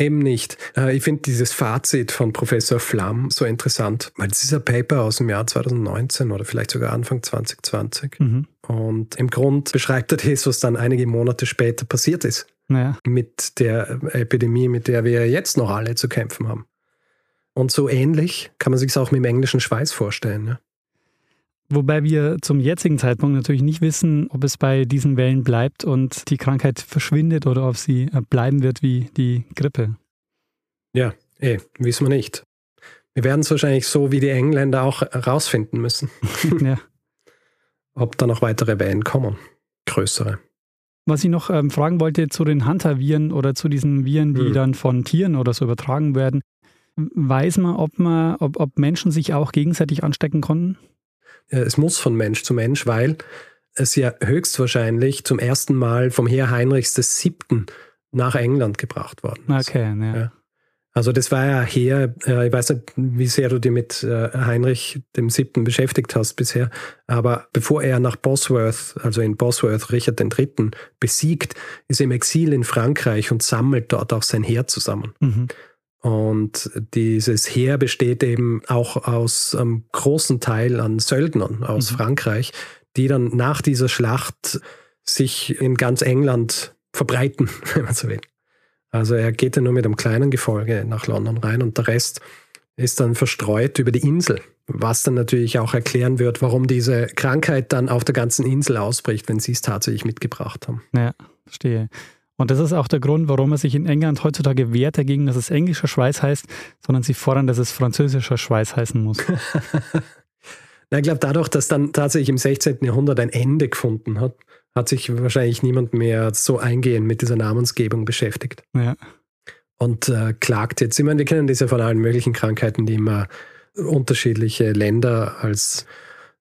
[SPEAKER 1] Eben nicht. Äh, ich finde dieses Fazit von Professor Flamm so interessant, weil es ist ein Paper aus dem Jahr 2019 oder vielleicht sogar Anfang 2020. Mhm. Und im Grund beschreibt er das, was dann einige Monate später passiert ist. Naja. Mit der Epidemie, mit der wir jetzt noch alle zu kämpfen haben. Und so ähnlich kann man sich es auch mit dem englischen Schweiß vorstellen. Ja?
[SPEAKER 2] Wobei wir zum jetzigen Zeitpunkt natürlich nicht wissen, ob es bei diesen Wellen bleibt und die Krankheit verschwindet oder ob sie äh, bleiben wird wie die Grippe.
[SPEAKER 1] Ja, eh, wissen wir nicht. Wir werden es wahrscheinlich so wie die Engländer auch herausfinden müssen. ja. Ob da noch weitere Wellen kommen, größere.
[SPEAKER 2] Was ich noch ähm, fragen wollte zu den Hunter-Viren oder zu diesen Viren, die hm. dann von Tieren oder so übertragen werden. Weiß man, ob man, ob, ob Menschen sich auch gegenseitig anstecken konnten?
[SPEAKER 1] Äh, es muss von Mensch zu Mensch, weil es ja höchstwahrscheinlich zum ersten Mal vom Heer Heinrichs VII. nach England gebracht worden
[SPEAKER 2] ist. Okay, ja. ja.
[SPEAKER 1] Also das war ja her, äh, ich weiß nicht, wie sehr du dich mit äh, Heinrich dem Siebten beschäftigt hast bisher, aber bevor er nach Bosworth, also in Bosworth Richard III. besiegt, ist er im Exil in Frankreich und sammelt dort auch sein Heer zusammen. Mhm. Und dieses Heer besteht eben auch aus einem großen Teil an Söldnern aus mhm. Frankreich, die dann nach dieser Schlacht sich in ganz England verbreiten, wenn man so will. Also er geht ja nur mit einem kleinen Gefolge nach London rein und der Rest ist dann verstreut über die Insel, was dann natürlich auch erklären wird, warum diese Krankheit dann auf der ganzen Insel ausbricht, wenn sie es tatsächlich mitgebracht haben.
[SPEAKER 2] Ja, verstehe. Und das ist auch der Grund, warum er sich in England heutzutage wehrt dagegen, dass es englischer Schweiß heißt, sondern sie fordern, dass es französischer Schweiß heißen muss.
[SPEAKER 1] Na, ich glaube, dadurch, dass dann tatsächlich im 16. Jahrhundert ein Ende gefunden hat, hat sich wahrscheinlich niemand mehr so eingehend mit dieser Namensgebung beschäftigt.
[SPEAKER 2] Ja.
[SPEAKER 1] Und äh, klagt jetzt. Ich meine, wir kennen ja von allen möglichen Krankheiten, die immer unterschiedliche Länder als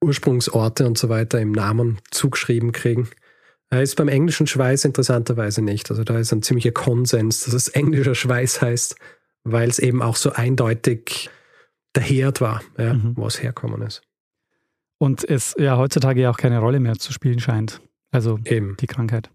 [SPEAKER 1] Ursprungsorte und so weiter im Namen zugeschrieben kriegen. Er ist beim englischen Schweiß interessanterweise nicht. Also da ist ein ziemlicher Konsens, dass es englischer Schweiß heißt, weil es eben auch so eindeutig der Herd war, ja, mhm. wo es herkommen ist.
[SPEAKER 2] Und es ja heutzutage ja auch keine Rolle mehr zu spielen scheint. Also Eben. die Krankheit.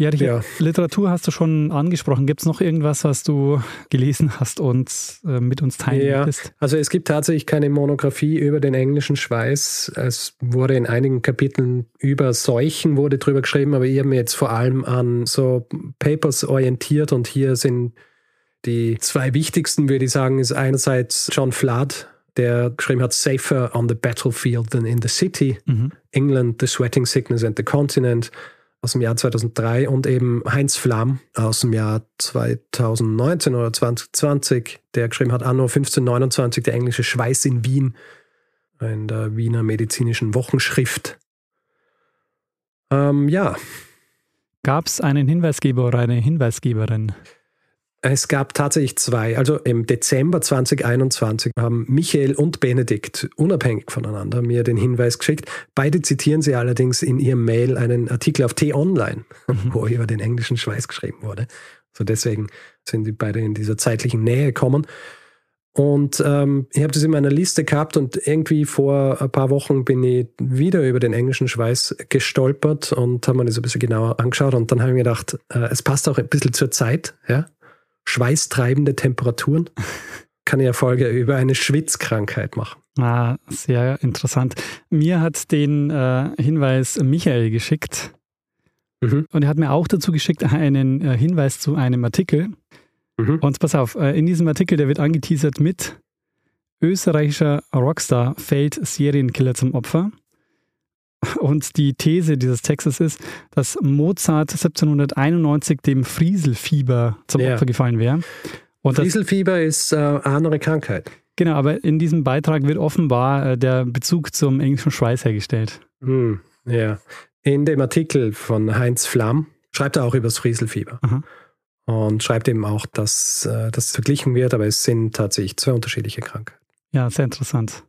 [SPEAKER 2] Ja, die ja. Literatur hast du schon angesprochen. Gibt es noch irgendwas, was du gelesen hast und äh, mit uns teilen ja, willst?
[SPEAKER 1] Also es gibt tatsächlich keine Monographie über den englischen Schweiß. Es wurde in einigen Kapiteln über Seuchen wurde drüber geschrieben, aber ich habe mir jetzt vor allem an so Papers orientiert und hier sind die zwei wichtigsten, würde ich sagen, ist einerseits John Flood, der geschrieben hat, Safer on the Battlefield than in the City. Mhm. England, The Sweating Sickness and the Continent aus dem Jahr 2003 und eben Heinz Flamm aus dem Jahr 2019 oder 2020, der geschrieben hat, Anno 1529, der englische Schweiß in Wien, in der Wiener medizinischen Wochenschrift. Ähm, ja.
[SPEAKER 2] Gab es einen Hinweisgeber oder eine Hinweisgeberin?
[SPEAKER 1] Es gab tatsächlich zwei. Also im Dezember 2021 haben Michael und Benedikt unabhängig voneinander mir den Hinweis geschickt. Beide zitieren sie allerdings in ihrem Mail einen Artikel auf T-Online, mhm. wo über den englischen Schweiß geschrieben wurde. So deswegen sind die beide in dieser zeitlichen Nähe gekommen. Und ähm, ich habe das in meiner Liste gehabt und irgendwie vor ein paar Wochen bin ich wieder über den englischen Schweiß gestolpert und habe mir das ein bisschen genauer angeschaut. Und dann habe ich mir gedacht, äh, es passt auch ein bisschen zur Zeit. Ja? Schweißtreibende Temperaturen. Kann ja Folge über eine Schwitzkrankheit machen.
[SPEAKER 2] Ah, sehr interessant. Mir hat den äh, Hinweis Michael geschickt. Mhm. Und er hat mir auch dazu geschickt einen äh, Hinweis zu einem Artikel. Mhm. Und pass auf, äh, in diesem Artikel, der wird angeteasert mit österreichischer Rockstar fällt Serienkiller zum Opfer. Und die These dieses Textes ist, dass Mozart 1791 dem Frieselfieber zum ja. Opfer gefallen wäre.
[SPEAKER 1] Und Frieselfieber ist äh, eine andere Krankheit.
[SPEAKER 2] Genau, aber in diesem Beitrag wird offenbar äh, der Bezug zum englischen Schweiß hergestellt.
[SPEAKER 1] Hm, ja. In dem Artikel von Heinz Flamm schreibt er auch über das Frieselfieber. Aha. Und schreibt eben auch, dass äh, das verglichen wird, aber es sind tatsächlich zwei unterschiedliche Krankheiten.
[SPEAKER 2] Ja, sehr interessant.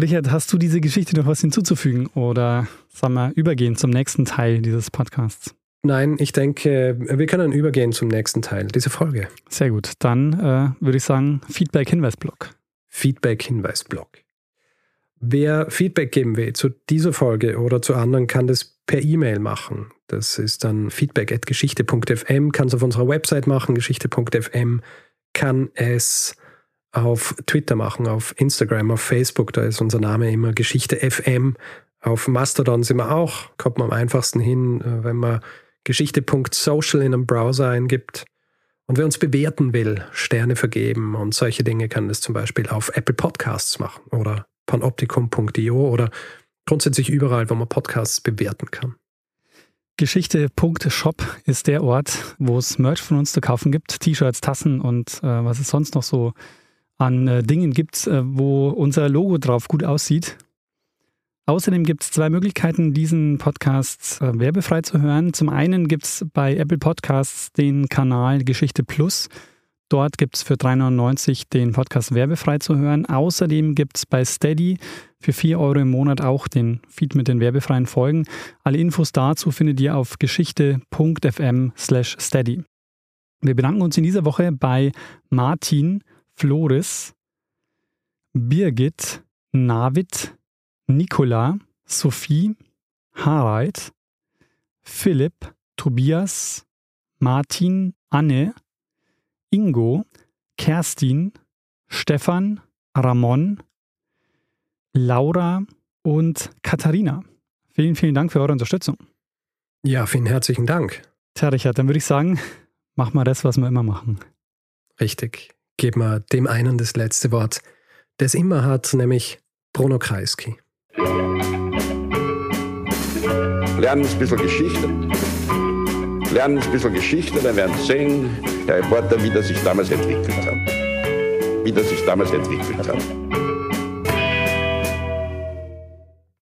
[SPEAKER 2] Richard, hast du diese Geschichte noch was hinzuzufügen oder sagen wir übergehen zum nächsten Teil dieses Podcasts?
[SPEAKER 1] Nein, ich denke, wir können übergehen zum nächsten Teil dieser Folge.
[SPEAKER 2] Sehr gut. Dann äh, würde ich sagen, Feedback-Hinweis-Blog.
[SPEAKER 1] Feedback-Hinweis-Blog. Wer Feedback geben will zu dieser Folge oder zu anderen, kann das per E-Mail machen. Das ist dann feedback.geschichte.fm, kann es auf unserer Website machen, geschichte.fm, kann es auf Twitter machen, auf Instagram, auf Facebook, da ist unser Name immer Geschichte FM. Auf Mastodon sind wir auch, kommt man am einfachsten hin, äh, wenn man geschichte.social in einem Browser eingibt. Und wer uns bewerten will, Sterne vergeben und solche Dinge, kann das zum Beispiel auf Apple Podcasts machen oder panoptikum.io oder grundsätzlich überall, wo man Podcasts bewerten kann.
[SPEAKER 2] Geschichte.shop ist der Ort, wo es Merch von uns zu kaufen gibt. T-Shirts, Tassen und äh, was es sonst noch so an äh, Dingen gibt, äh, wo unser Logo drauf gut aussieht. Außerdem gibt es zwei Möglichkeiten, diesen Podcast äh, werbefrei zu hören. Zum einen gibt es bei Apple Podcasts den Kanal Geschichte Plus. Dort gibt es für 3,99 den Podcast werbefrei zu hören. Außerdem gibt es bei Steady für 4 Euro im Monat auch den Feed mit den werbefreien Folgen. Alle Infos dazu findet ihr auf geschichte.fm slash steady. Wir bedanken uns in dieser Woche bei Martin Flores, Birgit, Navid, Nicola, Sophie, Harald, Philipp, Tobias, Martin, Anne, Ingo, Kerstin, Stefan, Ramon, Laura und Katharina. Vielen, vielen Dank für eure Unterstützung.
[SPEAKER 1] Ja, vielen herzlichen Dank.
[SPEAKER 2] Tja, Richard, dann würde ich sagen, mach mal das, was wir immer machen.
[SPEAKER 1] Richtig. Gib mal dem einen das letzte Wort, es immer hat, nämlich Bruno Kreisky.
[SPEAKER 4] Lernen ein bisschen Geschichte. Lernen ein bisschen Geschichte, dann werden Sie sehen, der Reporter, wie das sich damals entwickelt hat. Wie das sich damals entwickelt hat.